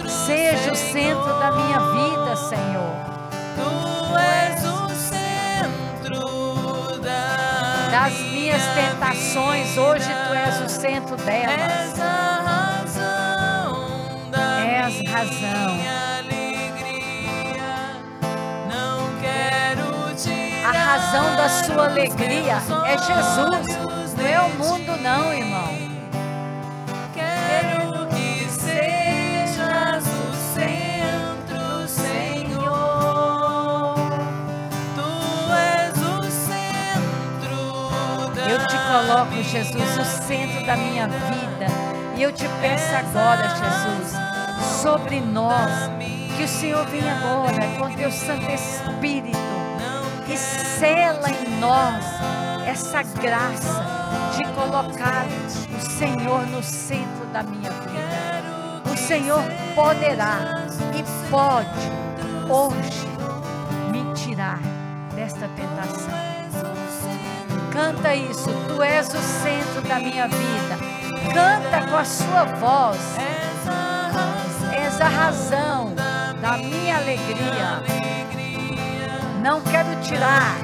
Seja o centro da minha vida, Senhor. Das minhas tentações, hoje tu és o centro delas. És a razão da és razão. alegria. Não quero tirar A razão da sua alegria é Jesus, não é o mundo não, irmão. Coloco, Jesus, o centro da minha vida. E eu te peço agora, Jesus, sobre nós, que o Senhor venha agora com teu Santo Espírito e sela em nós essa graça de colocar o Senhor no centro da minha vida. O Senhor poderá e pode hoje me tirar desta tentação. Canta isso, tu és o centro da minha vida. Canta com a sua voz. És a razão da minha alegria. Não quero tirar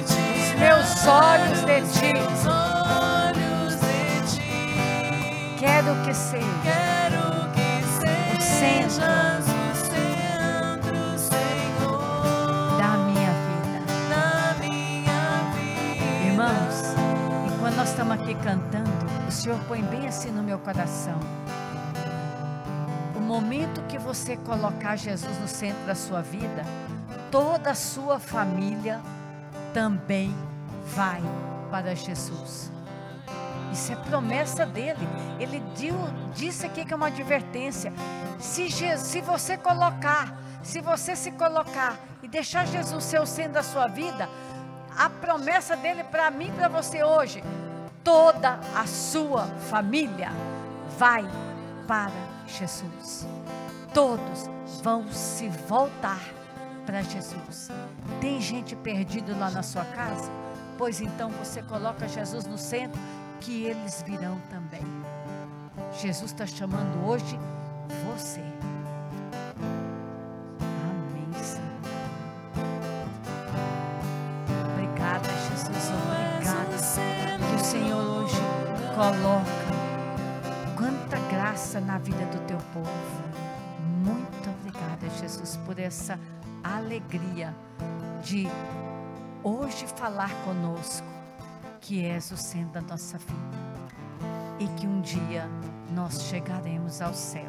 os meus olhos de ti. Quero que seja o centro aqui cantando, o Senhor põe bem assim no meu coração. O momento que você colocar Jesus no centro da sua vida, toda a sua família também vai para Jesus. Isso é promessa dele. Ele deu, disse aqui que é uma advertência. Se, se você colocar, se você se colocar e deixar Jesus ser o centro da sua vida, a promessa dele para mim e para você hoje, toda a sua família vai para Jesus. Todos vão se voltar para Jesus. Tem gente perdida lá na sua casa? Pois então você coloca Jesus no centro, que eles virão também. Jesus está chamando hoje você. Coloca quanta graça na vida do teu povo. Muito obrigada, Jesus, por essa alegria de hoje falar conosco que és o centro da nossa vida e que um dia nós chegaremos ao céu.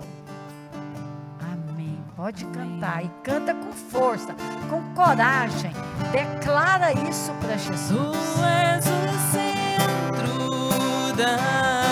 Amém. Pode cantar e canta com força, com coragem. Declara isso para Jesus. Tu és o da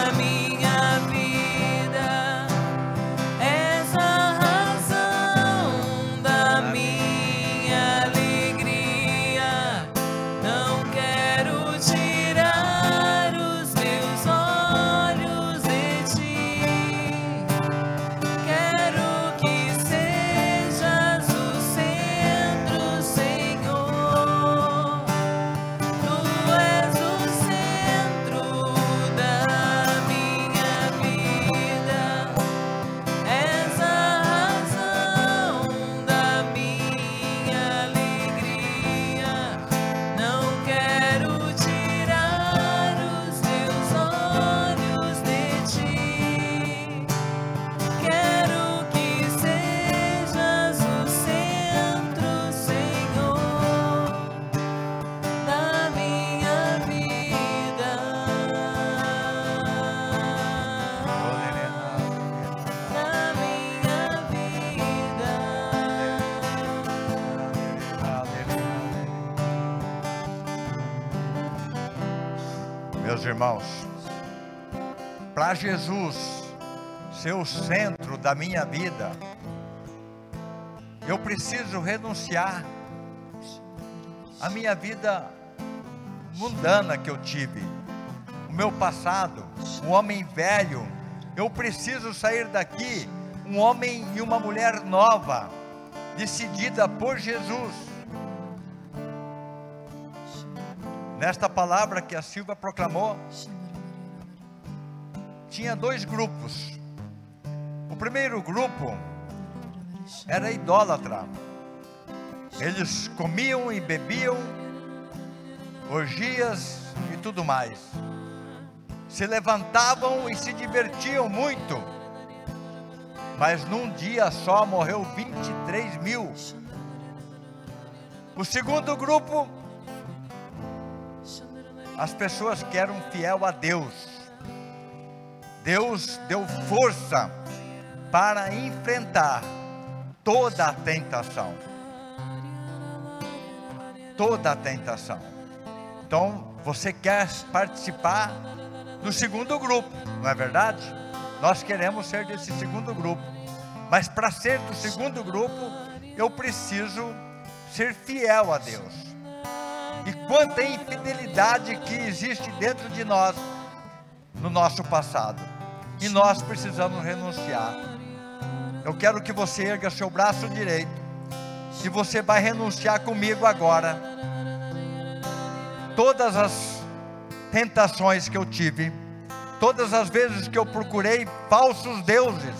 irmãos, para Jesus ser o centro da minha vida, eu preciso renunciar à minha vida mundana que eu tive, o meu passado, o homem velho. Eu preciso sair daqui um homem e uma mulher nova, decidida por Jesus. Nesta palavra que a Silva proclamou, tinha dois grupos. O primeiro grupo era idólatra. Eles comiam e bebiam, orgias e tudo mais. Se levantavam e se divertiam muito. Mas num dia só morreu 23 mil. O segundo grupo as pessoas que eram fiel a Deus. Deus deu força para enfrentar toda a tentação. Toda a tentação. Então, você quer participar do segundo grupo, não é verdade? Nós queremos ser desse segundo grupo. Mas para ser do segundo grupo, eu preciso ser fiel a Deus. E quanta infidelidade que existe dentro de nós no nosso passado. E nós precisamos renunciar. Eu quero que você erga seu braço direito. E você vai renunciar comigo agora. Todas as tentações que eu tive, todas as vezes que eu procurei falsos deuses,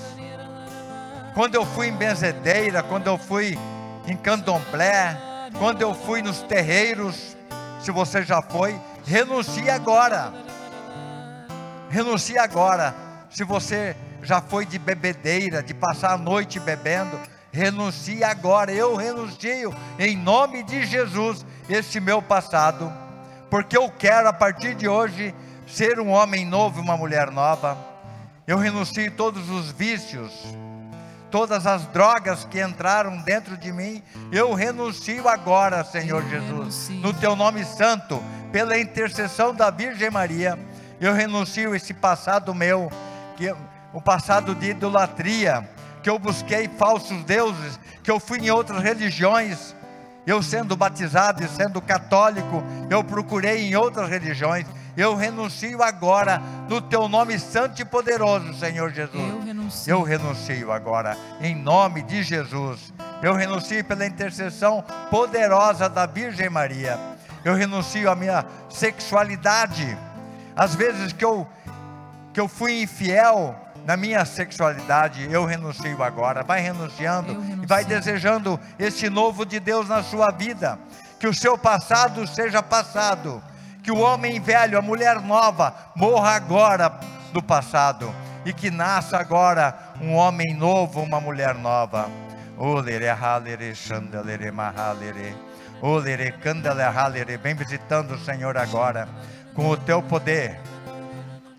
quando eu fui em benzedeira, quando eu fui em candomblé, quando eu fui nos terreiros, se você já foi, renuncie agora. Renuncie agora. Se você já foi de bebedeira, de passar a noite bebendo, renuncie agora. Eu renuncio em nome de Jesus esse meu passado, porque eu quero a partir de hoje ser um homem novo, uma mulher nova. Eu renuncio todos os vícios, todas as drogas que entraram dentro de mim, eu renuncio agora, Senhor Jesus, no teu nome santo, pela intercessão da Virgem Maria. Eu renuncio esse passado meu, que o passado de idolatria, que eu busquei falsos deuses, que eu fui em outras religiões, eu sendo batizado e sendo católico, eu procurei em outras religiões. Eu renuncio agora no teu nome santo e poderoso, Senhor Jesus. Eu renuncio. Eu renuncio agora, em nome de Jesus. Eu renuncio pela intercessão poderosa da Virgem Maria. Eu renuncio à minha sexualidade. Às vezes que eu, que eu fui infiel na minha sexualidade, eu renuncio agora. Vai renunciando e vai desejando esse novo de Deus na sua vida. Que o seu passado seja passado. Que o homem velho, a mulher nova, morra agora do passado. E que nasça agora um homem novo, uma mulher nova. Olere halere chandelere mahalere. Olere candele halere. Vem visitando o Senhor agora. Com o teu poder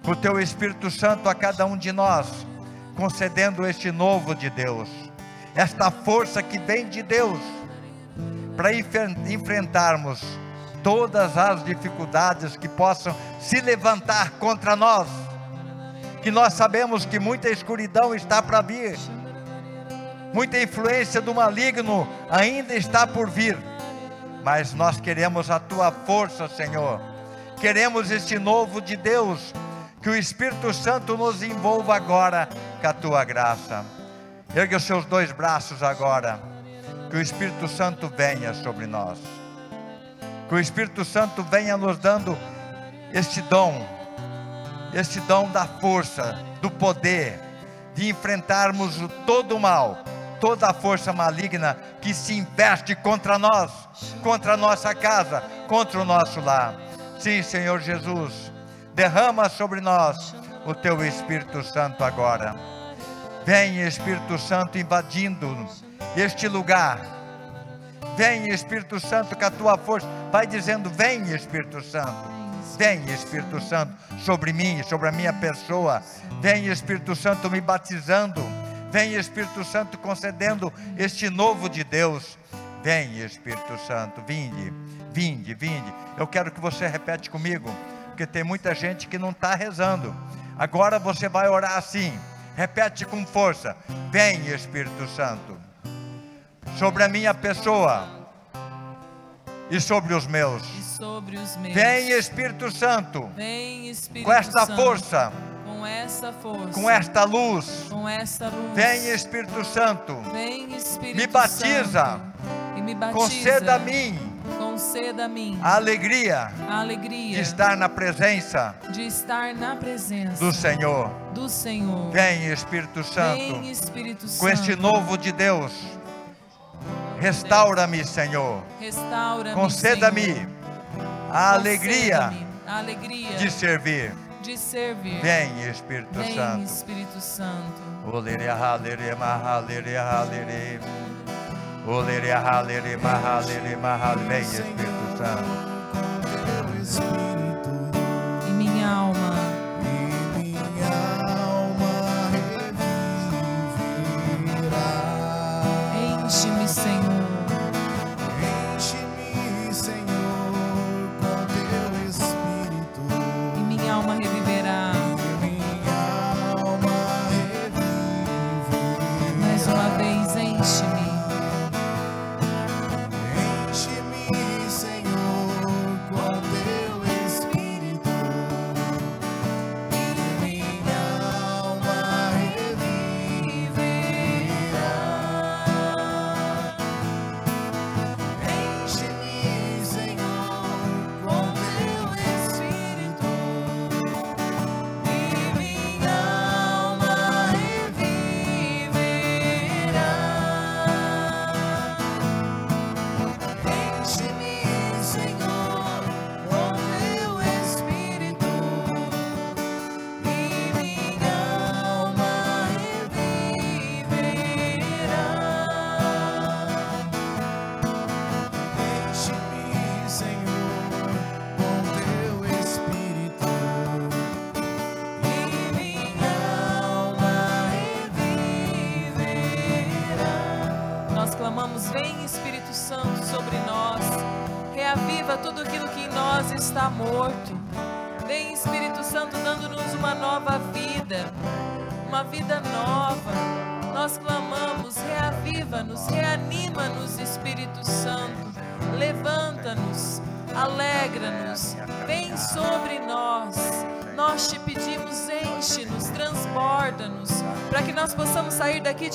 com o teu Espírito Santo a cada um de nós, concedendo este novo de Deus, esta força que vem de Deus, para enfrentarmos todas as dificuldades que possam se levantar contra nós, que nós sabemos que muita escuridão está para vir, muita influência do maligno ainda está por vir, mas nós queremos a tua força, Senhor. Queremos este novo de Deus, que o Espírito Santo nos envolva agora com a tua graça. Ergue os seus dois braços agora, que o Espírito Santo venha sobre nós. Que o Espírito Santo venha nos dando este dom, este dom da força, do poder, de enfrentarmos todo o mal, toda a força maligna que se investe contra nós, contra a nossa casa, contra o nosso lar. Sim, Senhor Jesus, derrama sobre nós o teu Espírito Santo agora. Vem, Espírito Santo, invadindo este lugar. Vem, Espírito Santo, com a tua força. Vai dizendo: Vem, Espírito Santo. Vem, Espírito Santo, sobre mim, sobre a minha pessoa. Vem, Espírito Santo, me batizando. Vem, Espírito Santo, concedendo este novo de Deus. Vem, Espírito Santo, vinde, vinde, vinde. Eu quero que você repete comigo, porque tem muita gente que não está rezando. Agora você vai orar assim. Repete com força. Vem, Espírito Santo, sobre a minha pessoa e sobre os meus. Sobre os meus. Vem, Espírito Santo, Vem, Espírito com esta Santo. força, Com essa força. com esta luz. Com esta luz. Vem, Espírito Santo, Vem, Espírito Me batiza. E me batiza. conceda a mim Conceda a mim a alegria a alegria de estar na presença de estar na presença do Senhor. do Senhor. Vem, Espírito Santo, Vem, Espírito Santo. com este novo de Deus. Restaura-me, Senhor. Restaura-me, Conceda-me a alegria Conceda-me a alegria de servir. de servir. Vem, Espírito Vem, Santo. Espírito Santo. Olere halere mahalere halere. Olere halere mahalere mahalere. Vem, Espírito Santo.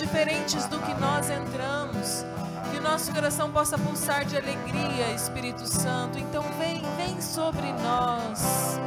Diferentes do que nós entramos. Que o nosso coração possa pulsar de alegria, Espírito Santo. Então vem, vem sobre nós.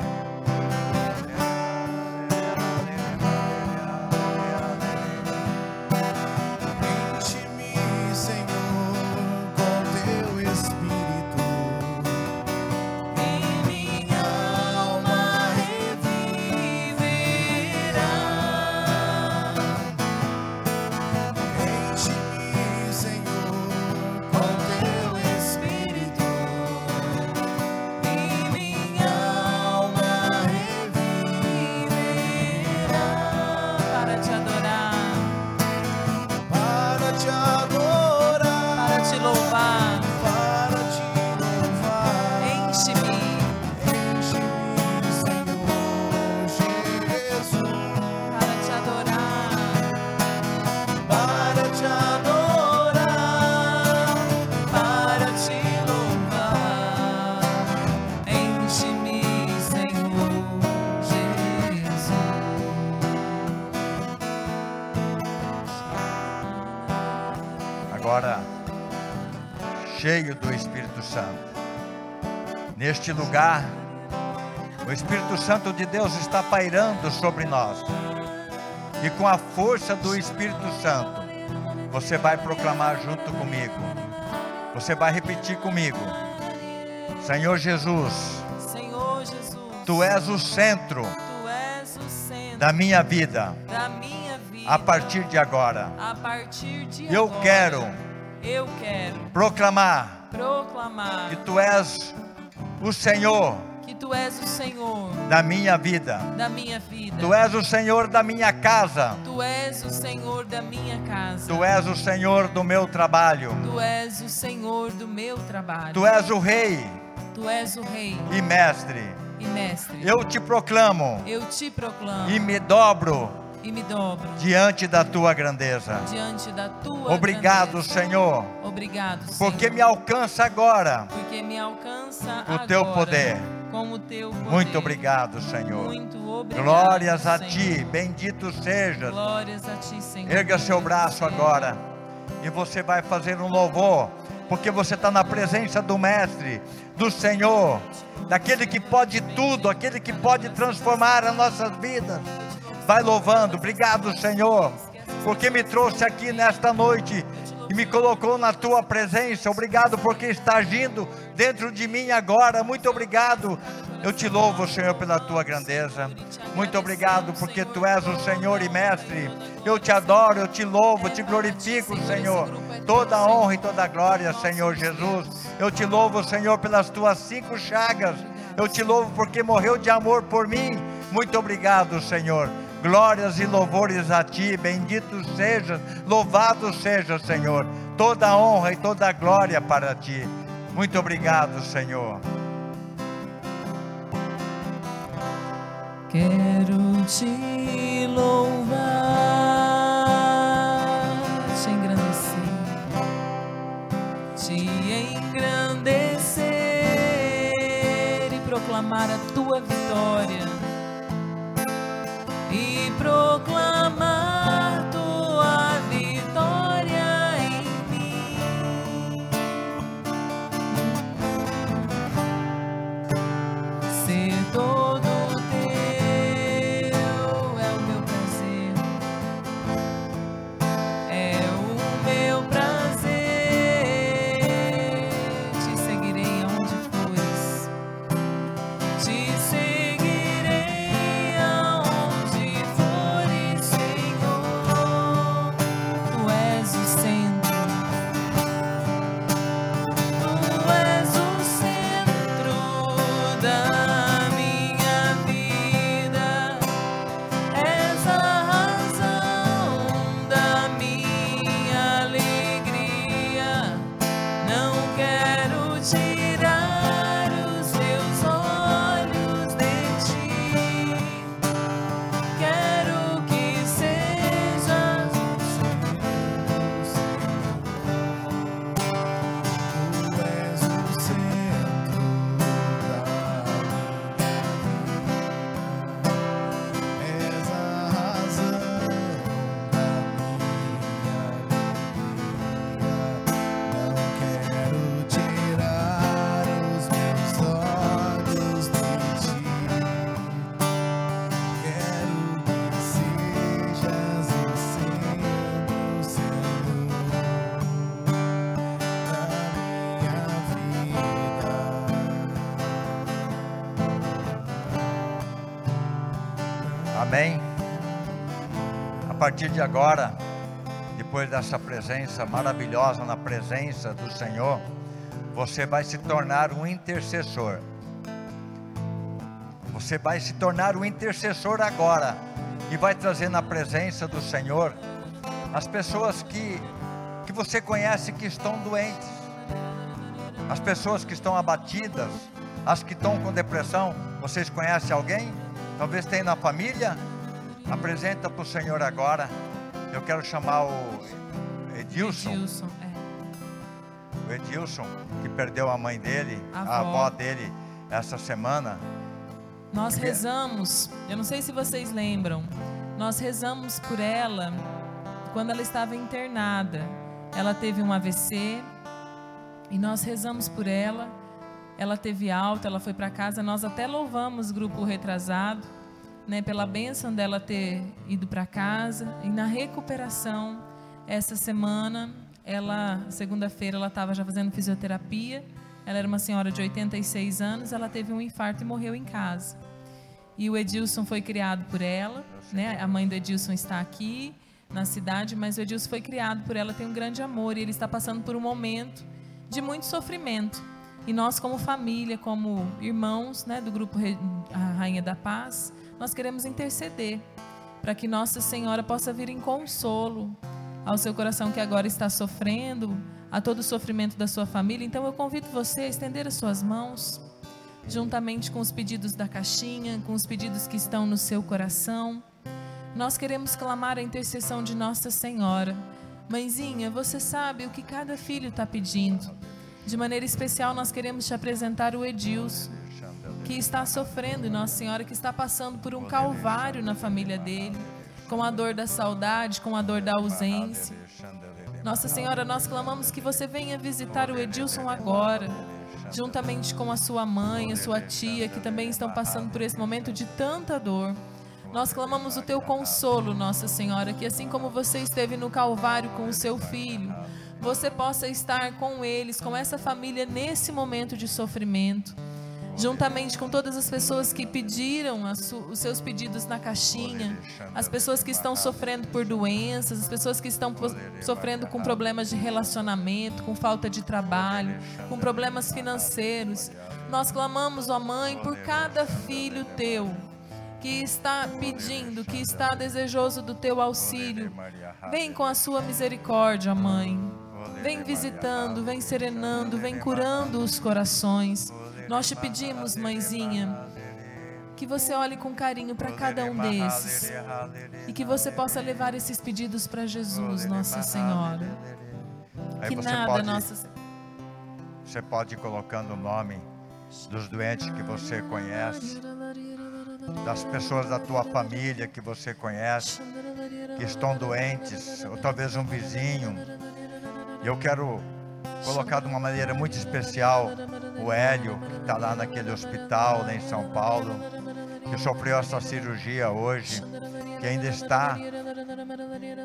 Do Espírito Santo. Neste lugar, o Espírito Santo de Deus está pairando sobre nós. E com a força do Espírito Santo, você vai proclamar junto comigo. Você vai repetir comigo. Senhor Jesus, Senhor Jesus, tu és o centro és o centro da minha vida da minha vida. a partir de agora. Partir de Eu agora, quero eu quero proclamar proclamar que tu és o Senhor que Tu és o Senhor da minha vida. da minha vida. Tu és o Senhor da minha casa. Tu és o Senhor da minha casa. Tu és o Senhor do meu trabalho. Tu és o Senhor do meu trabalho. Tu és o Rei Tu és o Rei e Mestre. e Mestre. Eu te proclamo Eu te proclamo e me dobro e me dobro diante da tua grandeza. diante da tua Obrigado, grandeza. Senhor, Obrigado, porque Senhor, me alcança agora porque me alcança o teu agora teu poder. Muito obrigado, Senhor. Muito obrigado. Glórias a Senhor. ti, bendito sejas. Glórias a ti, Senhor. Erga seu braço agora e você vai fazer um louvor, porque você está na presença do Mestre, do Senhor, daquele que pode tudo, aquele que pode transformar as nossas vidas. Vai louvando, obrigado, Senhor, porque me trouxe aqui nesta noite e me colocou na tua presença. Obrigado porque está agindo dentro de mim agora. Muito obrigado. Eu te louvo, Senhor, pela tua grandeza. Muito obrigado porque tu és o Senhor e mestre. Eu te adoro, eu te louvo, te glorifico, Senhor. Toda a honra e toda a glória, Senhor Jesus. Eu te louvo, Senhor, pelas tuas cinco chagas. Eu te louvo porque morreu de amor por mim. Muito obrigado, Senhor. Glórias e louvores a ti, bendito seja, louvado seja, Senhor. Toda honra e toda glória para ti. Muito obrigado, Senhor. Quero te louvar, te engrandecer, te engrandecer e proclamar a tua vitória proclamar partir de agora, depois dessa presença maravilhosa na presença do Senhor, você vai se tornar um intercessor. Você vai se tornar um intercessor agora e vai trazer na presença do Senhor as pessoas que, que você conhece que estão doentes, as pessoas que estão abatidas, as que estão com depressão. Vocês conhecem alguém? Talvez tenha na família? Apresenta para o Senhor agora. Eu quero chamar o Edilson. Edilson, é. O Edilson, que perdeu a mãe dele, A a avó. avó dele, essa semana. Nós Porque- rezamos, eu não sei se vocês lembram, nós rezamos por ela quando ela estava internada. Ela teve um AVC e nós rezamos por ela. Ela teve alta, ela foi para casa. Nós até louvamos o grupo retrasado, né, pela bênção dela ter ido para casa e na recuperação essa semana, ela segunda-feira ela estava já fazendo fisioterapia. Ela era uma senhora de 86 anos, ela teve um infarto e morreu em casa. E o Edilson foi criado por ela, né? A mãe do Edilson está aqui na cidade, mas o Edilson foi criado por ela, tem um grande amor e ele está passando por um momento de muito sofrimento. E nós, como família, como irmãos, né, do grupo a Rainha da Paz, nós queremos interceder para que Nossa Senhora possa vir em consolo ao seu coração que agora está sofrendo, a todo o sofrimento da sua família. Então eu convido você a estender as suas mãos juntamente com os pedidos da caixinha, com os pedidos que estão no seu coração. Nós queremos clamar a intercessão de Nossa Senhora. Mãezinha, você sabe o que cada filho está pedindo. De maneira especial, nós queremos te apresentar o Edilson, que está sofrendo, e Nossa Senhora que está passando por um calvário na família dele, com a dor da saudade, com a dor da ausência. Nossa Senhora, nós clamamos que você venha visitar o Edilson agora, juntamente com a sua mãe, a sua tia, que também estão passando por esse momento de tanta dor. Nós clamamos o teu consolo, Nossa Senhora, que assim como você esteve no Calvário com o seu filho, você possa estar com eles, com essa família nesse momento de sofrimento juntamente com todas as pessoas que pediram os seus pedidos na caixinha, as pessoas que estão sofrendo por doenças, as pessoas que estão sofrendo com problemas de relacionamento, com falta de trabalho, com problemas financeiros. Nós clamamos, ó Mãe, por cada filho teu que está pedindo, que está desejoso do teu auxílio. Vem com a sua misericórdia, Mãe. Vem visitando, vem serenando, vem curando os corações. Nós te pedimos, mãezinha, que você olhe com carinho para cada um desses e que você possa levar esses pedidos para Jesus, Nossa Senhora. Que você nada, pode, Nossa você pode ir colocando o nome dos doentes que você conhece, das pessoas da tua família que você conhece, que estão doentes, ou talvez um vizinho. Eu quero colocar de uma maneira muito especial o Hélio, que está lá naquele hospital, lá em São Paulo, que sofreu essa cirurgia hoje, que ainda está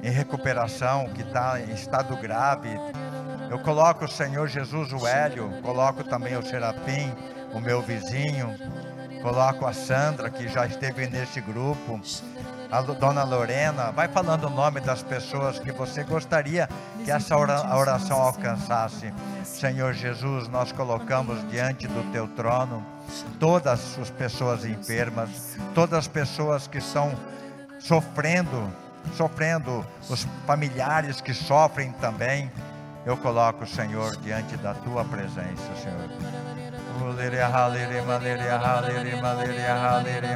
em recuperação, que está em estado grave. Eu coloco o Senhor Jesus, o Hélio, coloco também o Serafim, o meu vizinho, coloco a Sandra, que já esteve nesse grupo, a Dona Lorena. Vai falando o nome das pessoas que você gostaria que essa oração alcançasse. Senhor Jesus, nós colocamos diante do teu trono todas as pessoas enfermas, todas as pessoas que estão sofrendo, sofrendo, os familiares que sofrem também. Eu coloco, Senhor, diante da tua presença, Senhor. Ulere, halere, malere, halere, malere, halere,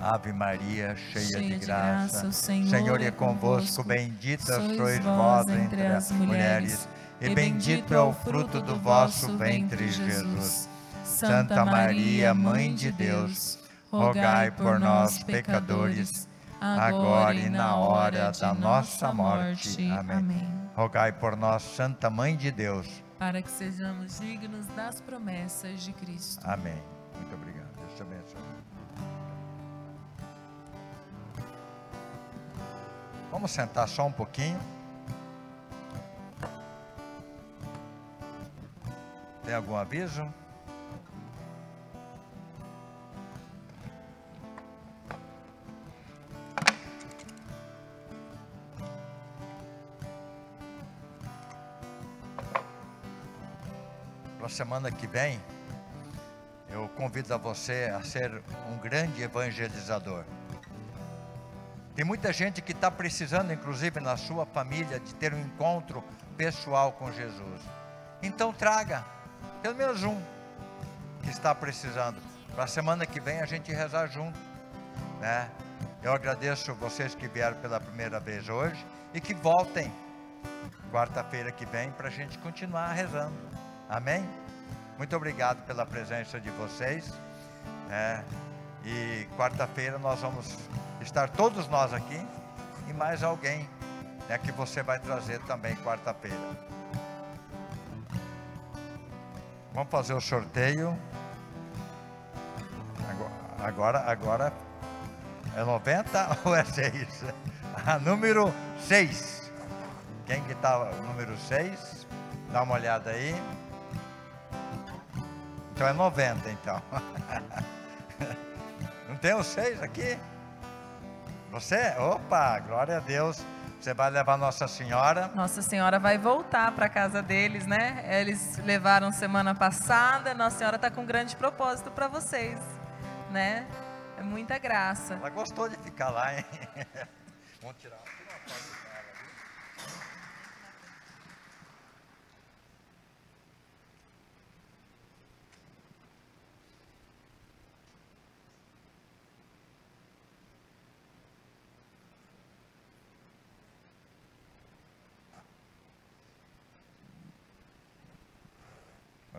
Ave Maria, cheia, de graça, o Senhor, é convosco, bendita Sois vós vós entre as mulheres, e bendito é o fruto do vosso ventre, Jesus. Santa Maria, Mãe de Deus, rogai por nós, pecadores, agora e na hora da nossa morte. Amém. Rogai por nós, Santa Mãe de Deus. Para que sejamos dignos das promessas de Cristo. Amém. Muito obrigado. Deus te abençoe. Vamos sentar só um pouquinho. Tem algum aviso? Para semana que vem, eu convido a você a ser um grande evangelizador. Tem muita gente que está precisando, inclusive na sua família, de ter um encontro pessoal com Jesus. Então traga, pelo menos um, que está precisando. Para a semana que vem a gente rezar junto. Né? Eu agradeço vocês que vieram pela primeira vez hoje e que voltem quarta-feira que vem para a gente continuar rezando. Amém? Muito obrigado pela presença de vocês. né? e quarta-feira nós vamos estar todos nós aqui e mais alguém né, que você vai trazer também quarta-feira. Vamos fazer o sorteio. Agora, agora, é 90 ou é 6? Ah, número 6. Quem que está número 6? Dá uma olhada aí. Então é 90 então. Não tem o 6 aqui? Você? Opa, glória a Deus. Você vai levar Nossa Senhora. Nossa Senhora vai voltar para a casa deles, né? Eles levaram semana passada. Nossa Senhora está com um grande propósito para vocês, né? É muita graça. Ela gostou de ficar lá, hein? Vamos tirar,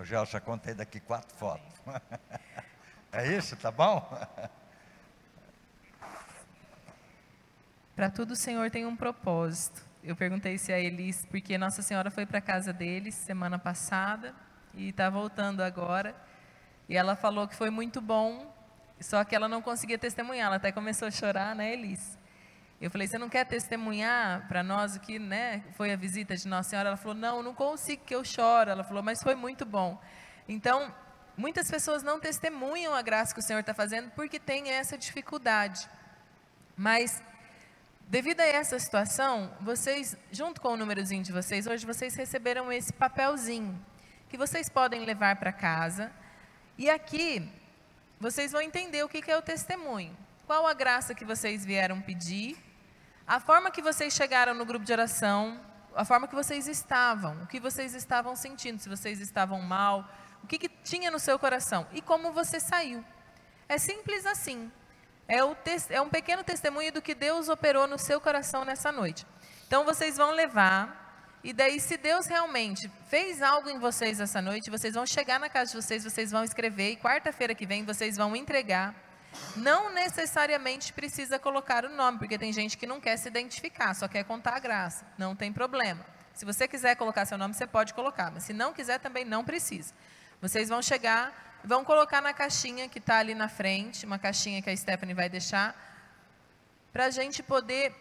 Gelson, já contei daqui quatro fotos. É isso, tá bom? Para tudo o Senhor tem um propósito. Eu perguntei se a Elis, porque Nossa Senhora foi para casa deles semana passada e está voltando agora. E ela falou que foi muito bom, só que ela não conseguia testemunhar. Ela até começou a chorar, né, Elis? Eu falei, você não quer testemunhar para nós o que né, foi a visita de Nossa Senhora? Ela falou, não, não consigo que eu choro. Ela falou, mas foi muito bom. Então, muitas pessoas não testemunham a graça que o Senhor está fazendo porque tem essa dificuldade. Mas, devido a essa situação, vocês, junto com o númerozinho de vocês, hoje vocês receberam esse papelzinho que vocês podem levar para casa. E aqui, vocês vão entender o que que é o testemunho. Qual a graça que vocês vieram pedir, a forma que vocês chegaram no grupo de oração, a forma que vocês estavam, o que vocês estavam sentindo, se vocês estavam mal, o que, que tinha no seu coração e como você saiu. É simples assim. É, o é um pequeno testemunho do que Deus operou no seu coração nessa noite. Então vocês vão levar, e daí, se Deus realmente fez algo em vocês essa noite, vocês vão chegar na casa de vocês, vocês vão escrever, e quarta-feira que vem vocês vão entregar. Não necessariamente precisa colocar o nome, porque tem gente que não quer se identificar, só quer contar a graça. Não tem problema. Se você quiser colocar seu nome, você pode colocar, mas se não quiser, também não precisa. Vocês vão chegar, vão colocar na caixinha que está ali na frente, uma caixinha que a Stephanie vai deixar, para a gente poder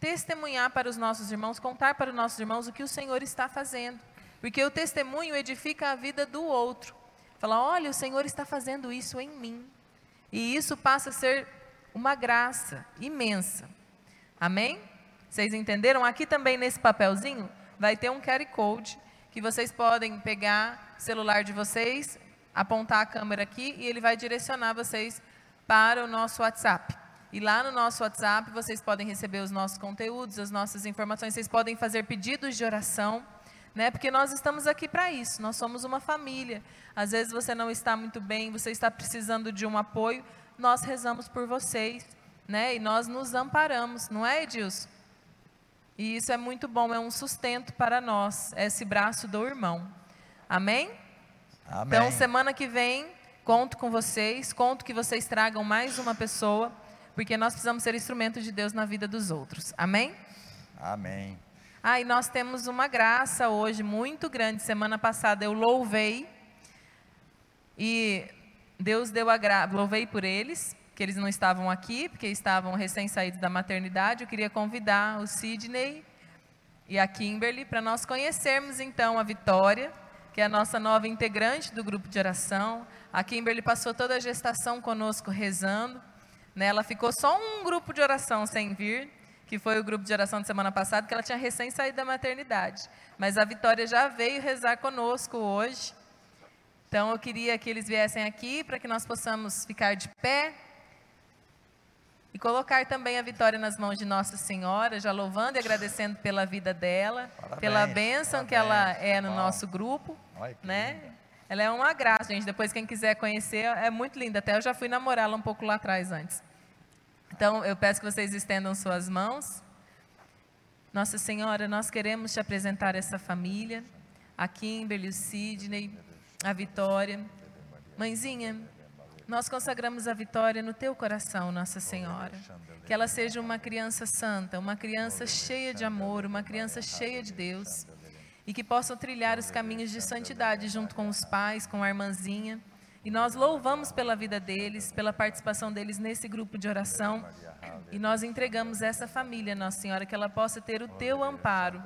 testemunhar para os nossos irmãos, contar para os nossos irmãos o que o Senhor está fazendo. Porque o testemunho edifica a vida do outro. Fala, olha, o Senhor está fazendo isso em mim. E isso passa a ser uma graça imensa. Amém? Vocês entenderam? Aqui também nesse papelzinho vai ter um QR Code que vocês podem pegar celular de vocês, apontar a câmera aqui e ele vai direcionar vocês para o nosso WhatsApp. E lá no nosso WhatsApp vocês podem receber os nossos conteúdos, as nossas informações, vocês podem fazer pedidos de oração, né? Porque nós estamos aqui para isso. Nós somos uma família. Às vezes você não está muito bem, você está precisando de um apoio, nós rezamos por vocês, né? E nós nos amparamos, não é, Edilson? E isso é muito bom, é um sustento para nós, esse braço do irmão. Amém? Amém. Então, semana que vem, conto com vocês, conto que vocês tragam mais uma pessoa porque nós precisamos ser instrumento de Deus na vida dos outros. Amém? Amém. Ah, e nós temos uma graça hoje muito grande. Semana passada eu louvei e Deus deu a graça, louvei por eles, que eles não estavam aqui, porque estavam recém-saídos da maternidade. Eu queria convidar o Sidney e a Kimberly para nós conhecermos então a Vitória, que é a nossa nova integrante do grupo de oração. A Kimberly passou toda a gestação conosco rezando. Né? Ela ficou só um grupo de oração sem vir, que foi o grupo de oração de semana passada, que ela tinha recém saído da maternidade. Mas a Vitória já veio rezar conosco hoje. Então eu queria que eles viessem aqui para que nós possamos ficar de pé e colocar também a vitória nas mãos de Nossa Senhora, já louvando e agradecendo pela vida dela, Parabéns, pela bênção que ela parabéns, é no bom. nosso grupo, Olha né? linda. Ela é uma graça, gente. Depois quem quiser conhecer, é muito linda. Até eu já fui namorá-la um pouco lá atrás antes. Então eu peço que vocês estendam suas mãos. Nossa Senhora, nós queremos te apresentar essa família, a Kimberly, o Sidney, a Vitória. Mãezinha, nós consagramos a Vitória no teu coração, Nossa Senhora. Que ela seja uma criança santa, uma criança cheia de amor, uma criança cheia de Deus. E que possam trilhar os caminhos de santidade junto com os pais, com a irmãzinha. E nós louvamos pela vida deles, pela participação deles nesse grupo de oração. E nós entregamos essa família, Nossa Senhora, que ela possa ter o teu amparo,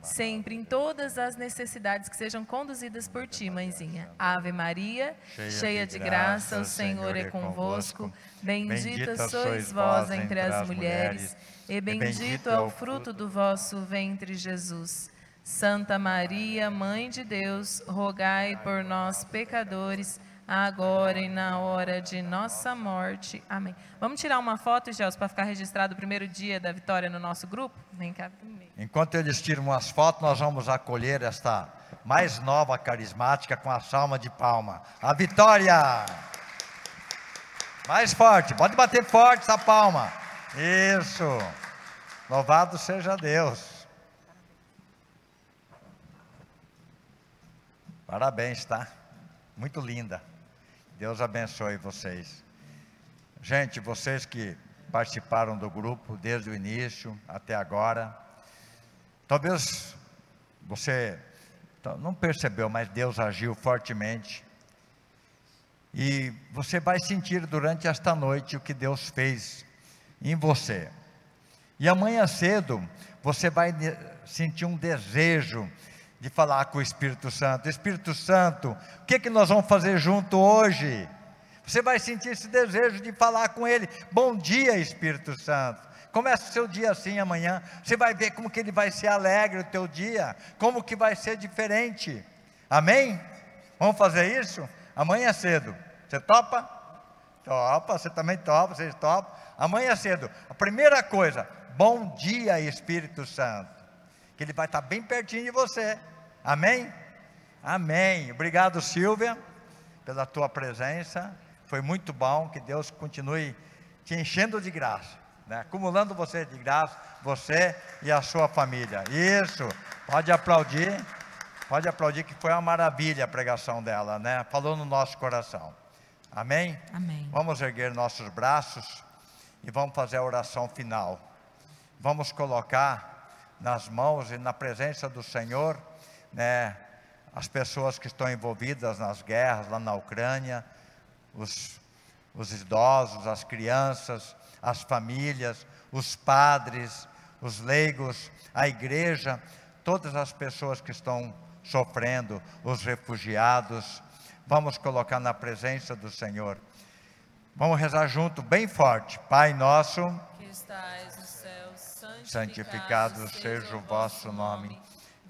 sempre em todas as necessidades que sejam conduzidas por ti, mãezinha. Ave Maria, cheia de graça, o Senhor é convosco. Bendita sois vós entre as mulheres, e bendito é o fruto do vosso ventre, Jesus. Santa Maria, Mãe de Deus, rogai por nós, pecadores, agora e na hora de nossa morte. Amém. Vamos tirar uma foto, Gelson, para ficar registrado o primeiro dia da vitória no nosso grupo? Vem cá primeiro. Enquanto eles tiram as fotos, nós vamos acolher esta mais nova carismática com a salma de palma. A Vitória! Mais forte, pode bater forte essa palma. Isso! Louvado seja Deus. Parabéns, tá? Muito linda. Deus abençoe vocês. Gente, vocês que participaram do grupo desde o início até agora, talvez você não percebeu, mas Deus agiu fortemente. E você vai sentir durante esta noite o que Deus fez em você. E amanhã cedo você vai sentir um desejo de falar com o Espírito Santo. Espírito Santo, o que, que nós vamos fazer junto hoje? Você vai sentir esse desejo de falar com Ele. Bom dia, Espírito Santo. Começa o seu dia assim amanhã. Você vai ver como que ele vai ser alegre o teu dia, como que vai ser diferente. Amém? Vamos fazer isso? Amanhã cedo. Você topa? Topa, você também topa, vocês topam. Amanhã cedo. A primeira coisa, bom dia, Espírito Santo. Que ele vai estar bem pertinho de você. Amém? Amém. Obrigado, Silvia, pela tua presença. Foi muito bom. Que Deus continue te enchendo de graça, né? acumulando você de graça, você e a sua família. Isso. Pode aplaudir. Pode aplaudir que foi uma maravilha a pregação dela, né? Falou no nosso coração. Amém? Amém. Vamos erguer nossos braços e vamos fazer a oração final. Vamos colocar nas mãos e na presença do Senhor, né, as pessoas que estão envolvidas nas guerras lá na Ucrânia, os, os idosos, as crianças, as famílias, os padres, os leigos, a igreja, todas as pessoas que estão sofrendo, os refugiados. Vamos colocar na presença do Senhor. Vamos rezar junto, bem forte. Pai nosso, Que estais no céu, santificado, santificado seja o vosso nome.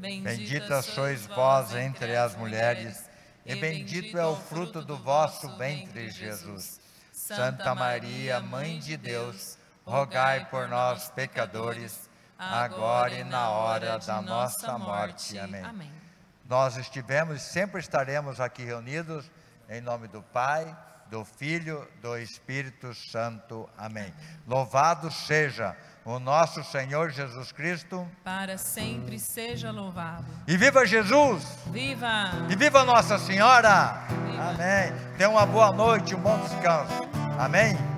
Bendita sois vós entre as mulheres, e bendito é o fruto do vosso ventre, Jesus. Santa Maria, Mãe de Deus, rogai por nós, pecadores, agora e na hora da nossa morte. Amém. Amém. Nós estivemos e sempre estaremos aqui reunidos em nome do Pai, do Filho, do Espírito Santo. Amém. Louvado seja o nosso Senhor Jesus Cristo. Para sempre seja louvado. E viva Jesus! Viva! E viva Nossa Senhora! Viva. Amém. Tenha uma boa noite, um bom descanso. Amém.